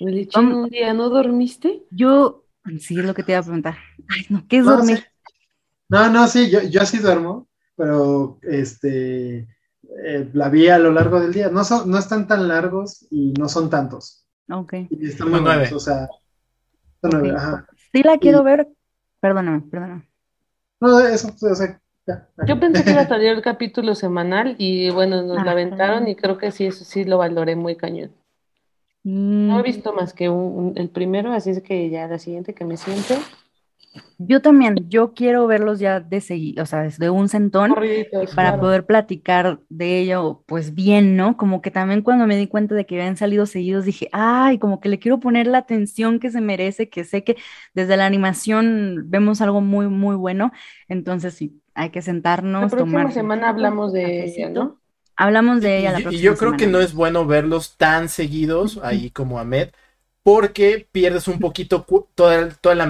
Speaker 3: Me la eché en un día, ¿no dormiste?
Speaker 1: Yo, sí, es lo que te iba a preguntar. Ay, no, ¿qué es dormir?
Speaker 4: No, no, sí, yo, yo sí duermo, pero este, eh, la vi a lo largo del día. No, son, no están tan largos y no son tantos.
Speaker 1: Ok.
Speaker 4: Y están muy nueve. o sea, son nueve, ajá.
Speaker 1: Sí la quiero ver, perdóname, perdóname.
Speaker 4: No, eso, o sea,
Speaker 3: yo pensé que iba a salir el capítulo semanal y bueno, nos la aventaron y creo que sí, eso sí lo valoré muy cañón. No he mm. visto más que el primero, así es que ya la siguiente que me siento.
Speaker 1: Yo también, yo quiero verlos ya de seguir, o sea, de un centón para poder platicar de ello, pues bien, ¿no? Como que también cuando me di cuenta de que habían salido seguidos, dije, ay, como que le quiero poner la atención que se merece, que sé que desde la animación vemos algo muy, muy bueno, entonces sí, hay que sentarnos.
Speaker 3: La próxima semana hablamos de ella, ¿no?
Speaker 1: Hablamos de ella la
Speaker 2: próxima Y yo creo que no es bueno verlos tan seguidos ahí como Ahmed, porque pierdes un poquito toda, toda la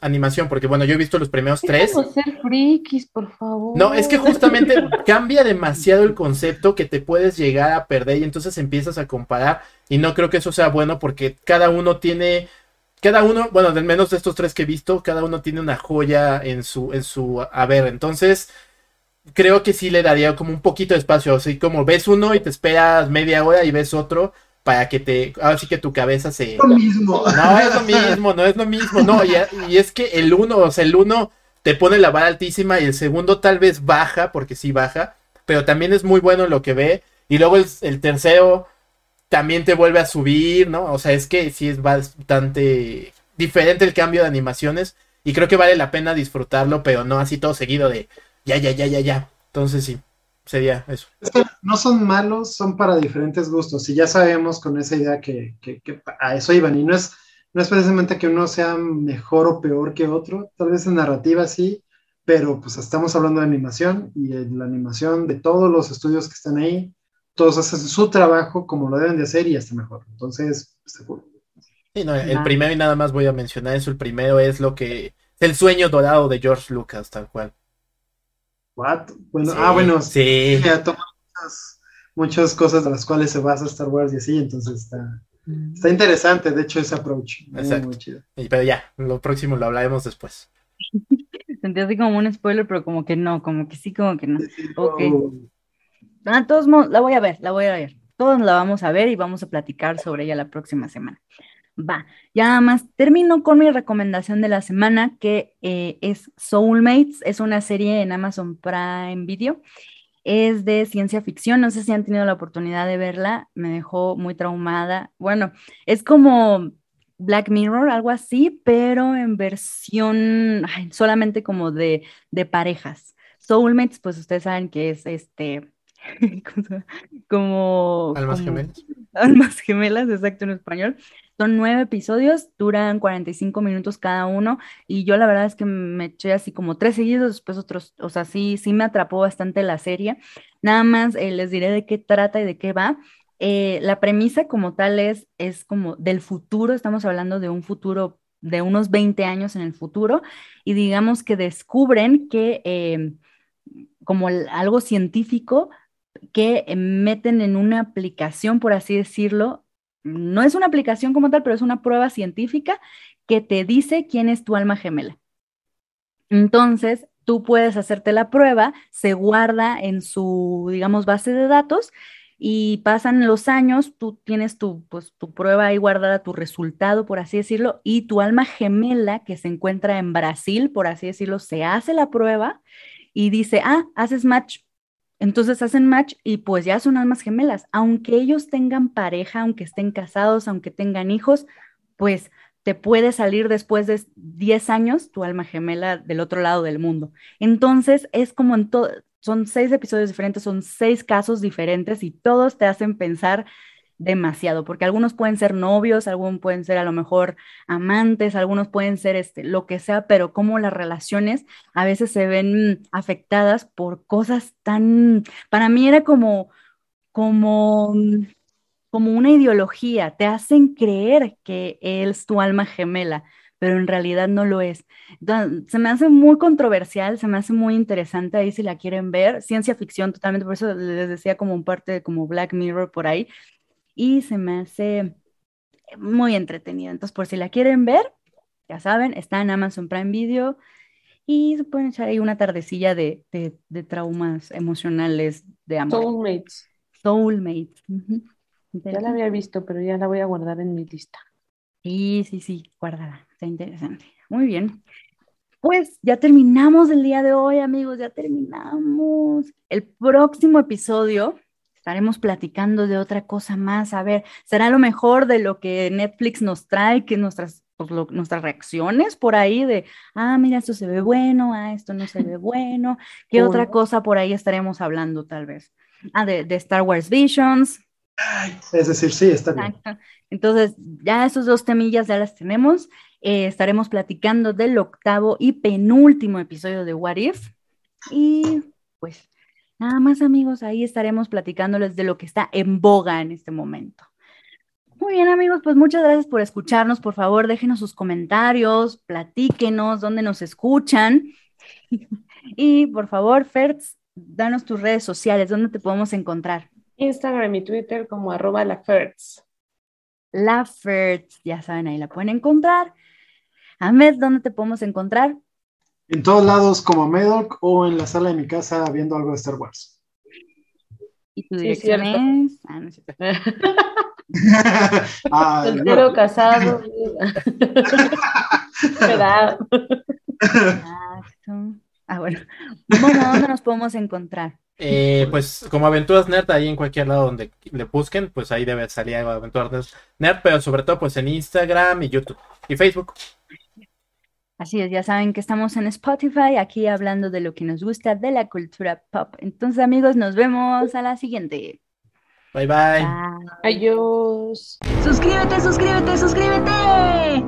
Speaker 2: animación, porque bueno, yo he visto los primeros tres.
Speaker 3: ser frikis, por favor.
Speaker 2: No, es que justamente cambia demasiado el concepto que te puedes llegar a perder y entonces empiezas a comparar y no creo que eso sea bueno porque cada uno tiene cada uno, bueno, del menos de estos tres que he visto, cada uno tiene una joya en su, en su haber. Entonces, creo que sí le daría como un poquito de espacio. Así como ves uno y te esperas media hora y ves otro para que te, ahora sí que tu cabeza se...
Speaker 4: Lo mismo.
Speaker 2: No es lo mismo, no es lo mismo, no, y, y es que el uno, o sea, el uno te pone la vara altísima y el segundo tal vez baja, porque sí baja, pero también es muy bueno lo que ve, y luego el, el tercero también te vuelve a subir, ¿no? O sea, es que sí es bastante diferente el cambio de animaciones y creo que vale la pena disfrutarlo, pero no así todo seguido de ya, ya, ya, ya, ya. Entonces sí. Sería eso.
Speaker 4: no son malos, son para diferentes gustos. Y ya sabemos con esa idea que, a eso iban. Y no es, no es precisamente que uno sea mejor o peor que otro. Tal vez en narrativa sí, pero pues estamos hablando de animación y en la animación de todos los estudios que están ahí, todos hacen su trabajo como lo deben de hacer y hasta mejor. Entonces, seguro.
Speaker 2: Sí, no, el primero y nada más voy a mencionar eso. El primero es lo que el sueño dorado de George Lucas, tal cual.
Speaker 4: What? Bueno, ah, bueno, sí. muchas, cosas de las cuales se basa Star Wars y así, entonces está, mm. está interesante, de hecho, ese approach. Exacto.
Speaker 2: pero ya, lo próximo lo hablaremos después. [LAUGHS]
Speaker 1: Sentí así como un spoiler, pero como que no, como que sí, como que no. ok. Ah, todos modos, la voy a ver, la voy a ver. Todos la vamos a ver y vamos a platicar sobre ella la próxima semana. Va, ya nada más termino con mi recomendación de la semana, que eh, es Soulmates, es una serie en Amazon Prime Video, es de ciencia ficción, no sé si han tenido la oportunidad de verla, me dejó muy traumada. Bueno, es como Black Mirror, algo así, pero en versión solamente como de, de parejas. Soulmates, pues ustedes saben que es este [LAUGHS] como...
Speaker 2: Almas gemelas. [LAUGHS]
Speaker 1: Almas gemelas, exacto en español. Son nueve episodios, duran 45 minutos cada uno y yo la verdad es que me eché así como tres seguidos, después otros, o sea, sí, sí me atrapó bastante la serie. Nada más eh, les diré de qué trata y de qué va. Eh, la premisa como tal es, es como del futuro, estamos hablando de un futuro de unos 20 años en el futuro y digamos que descubren que eh, como algo científico que meten en una aplicación, por así decirlo, no es una aplicación como tal, pero es una prueba científica que te dice quién es tu alma gemela. Entonces, tú puedes hacerte la prueba, se guarda en su, digamos, base de datos y pasan los años, tú tienes tu, pues, tu prueba ahí guardada, tu resultado, por así decirlo, y tu alma gemela que se encuentra en Brasil, por así decirlo, se hace la prueba y dice, ah, haces match entonces hacen match y pues ya son almas gemelas. Aunque ellos tengan pareja, aunque estén casados, aunque tengan hijos, pues te puede salir después de 10 años tu alma gemela del otro lado del mundo. Entonces es como en todo, son seis episodios diferentes, son seis casos diferentes y todos te hacen pensar demasiado, porque algunos pueden ser novios, algunos pueden ser a lo mejor amantes, algunos pueden ser este, lo que sea, pero como las relaciones a veces se ven afectadas por cosas tan, para mí era como, como, como una ideología, te hacen creer que es tu alma gemela, pero en realidad no lo es. se me hace muy controversial, se me hace muy interesante ahí si la quieren ver, ciencia ficción totalmente, por eso les decía como un parte de como Black Mirror por ahí, y se me hace muy entretenido. Entonces, por si la quieren ver, ya saben, está en Amazon Prime Video y se pueden echar ahí una tardecilla de, traumas emocionales de amor.
Speaker 3: Soulmates.
Speaker 1: Soulmates.
Speaker 3: Ya la había visto, pero ya la voy a guardar en mi lista.
Speaker 1: Sí, sí, sí, guárdala. Está interesante. Muy bien. Pues ya terminamos el día de hoy, amigos, ya terminamos. El próximo episodio estaremos platicando de otra cosa más. A ver, será lo mejor de lo que Netflix nos trae, que nuestras, pues, nuestras reacciones por ahí de, ah, mira, esto se ve bueno, ah, esto no se ve [LAUGHS] bueno. ¿Qué otra cosa por ahí estaremos hablando tal vez? Ah, de, Star Wars Visions.
Speaker 4: Es decir, sí, está bien.
Speaker 1: Entonces, ya esos dos temillas ya las tenemos. Eh, estaremos platicando del octavo y penúltimo episodio de What If. Y pues Nada más amigos, ahí estaremos platicándoles de lo que está en boga en este momento. Muy bien amigos, pues muchas gracias por escucharnos. Por favor, déjenos sus comentarios, platíquenos dónde nos escuchan. [LAUGHS] y por favor, Fertz, danos tus redes sociales, dónde te podemos encontrar.
Speaker 3: Instagram y Twitter como arroba la Fertz.
Speaker 1: La Fertz, ya saben, ahí la pueden encontrar. Ahmed, ¿dónde te podemos encontrar?
Speaker 4: En todos lados como Medoc o en la sala de mi casa viendo algo de Star Wars.
Speaker 1: ¿Y tu dirección es? Ah, no sé. [LAUGHS] [LAUGHS]
Speaker 3: ah, Soltero, casado. [LAUGHS]
Speaker 1: Ah, bueno. ¿Dónde nos podemos encontrar?
Speaker 2: Eh, pues como Aventuras Nerd, ahí en cualquier lado donde le busquen, pues ahí debe salir algo de Aventuras Nerd, pero sobre todo pues en Instagram y YouTube y Facebook.
Speaker 1: Así es, ya saben que estamos en Spotify, aquí hablando de lo que nos gusta de la cultura pop. Entonces, amigos, nos vemos a la siguiente.
Speaker 2: Bye bye.
Speaker 3: bye. Adiós.
Speaker 1: Suscríbete, suscríbete, suscríbete.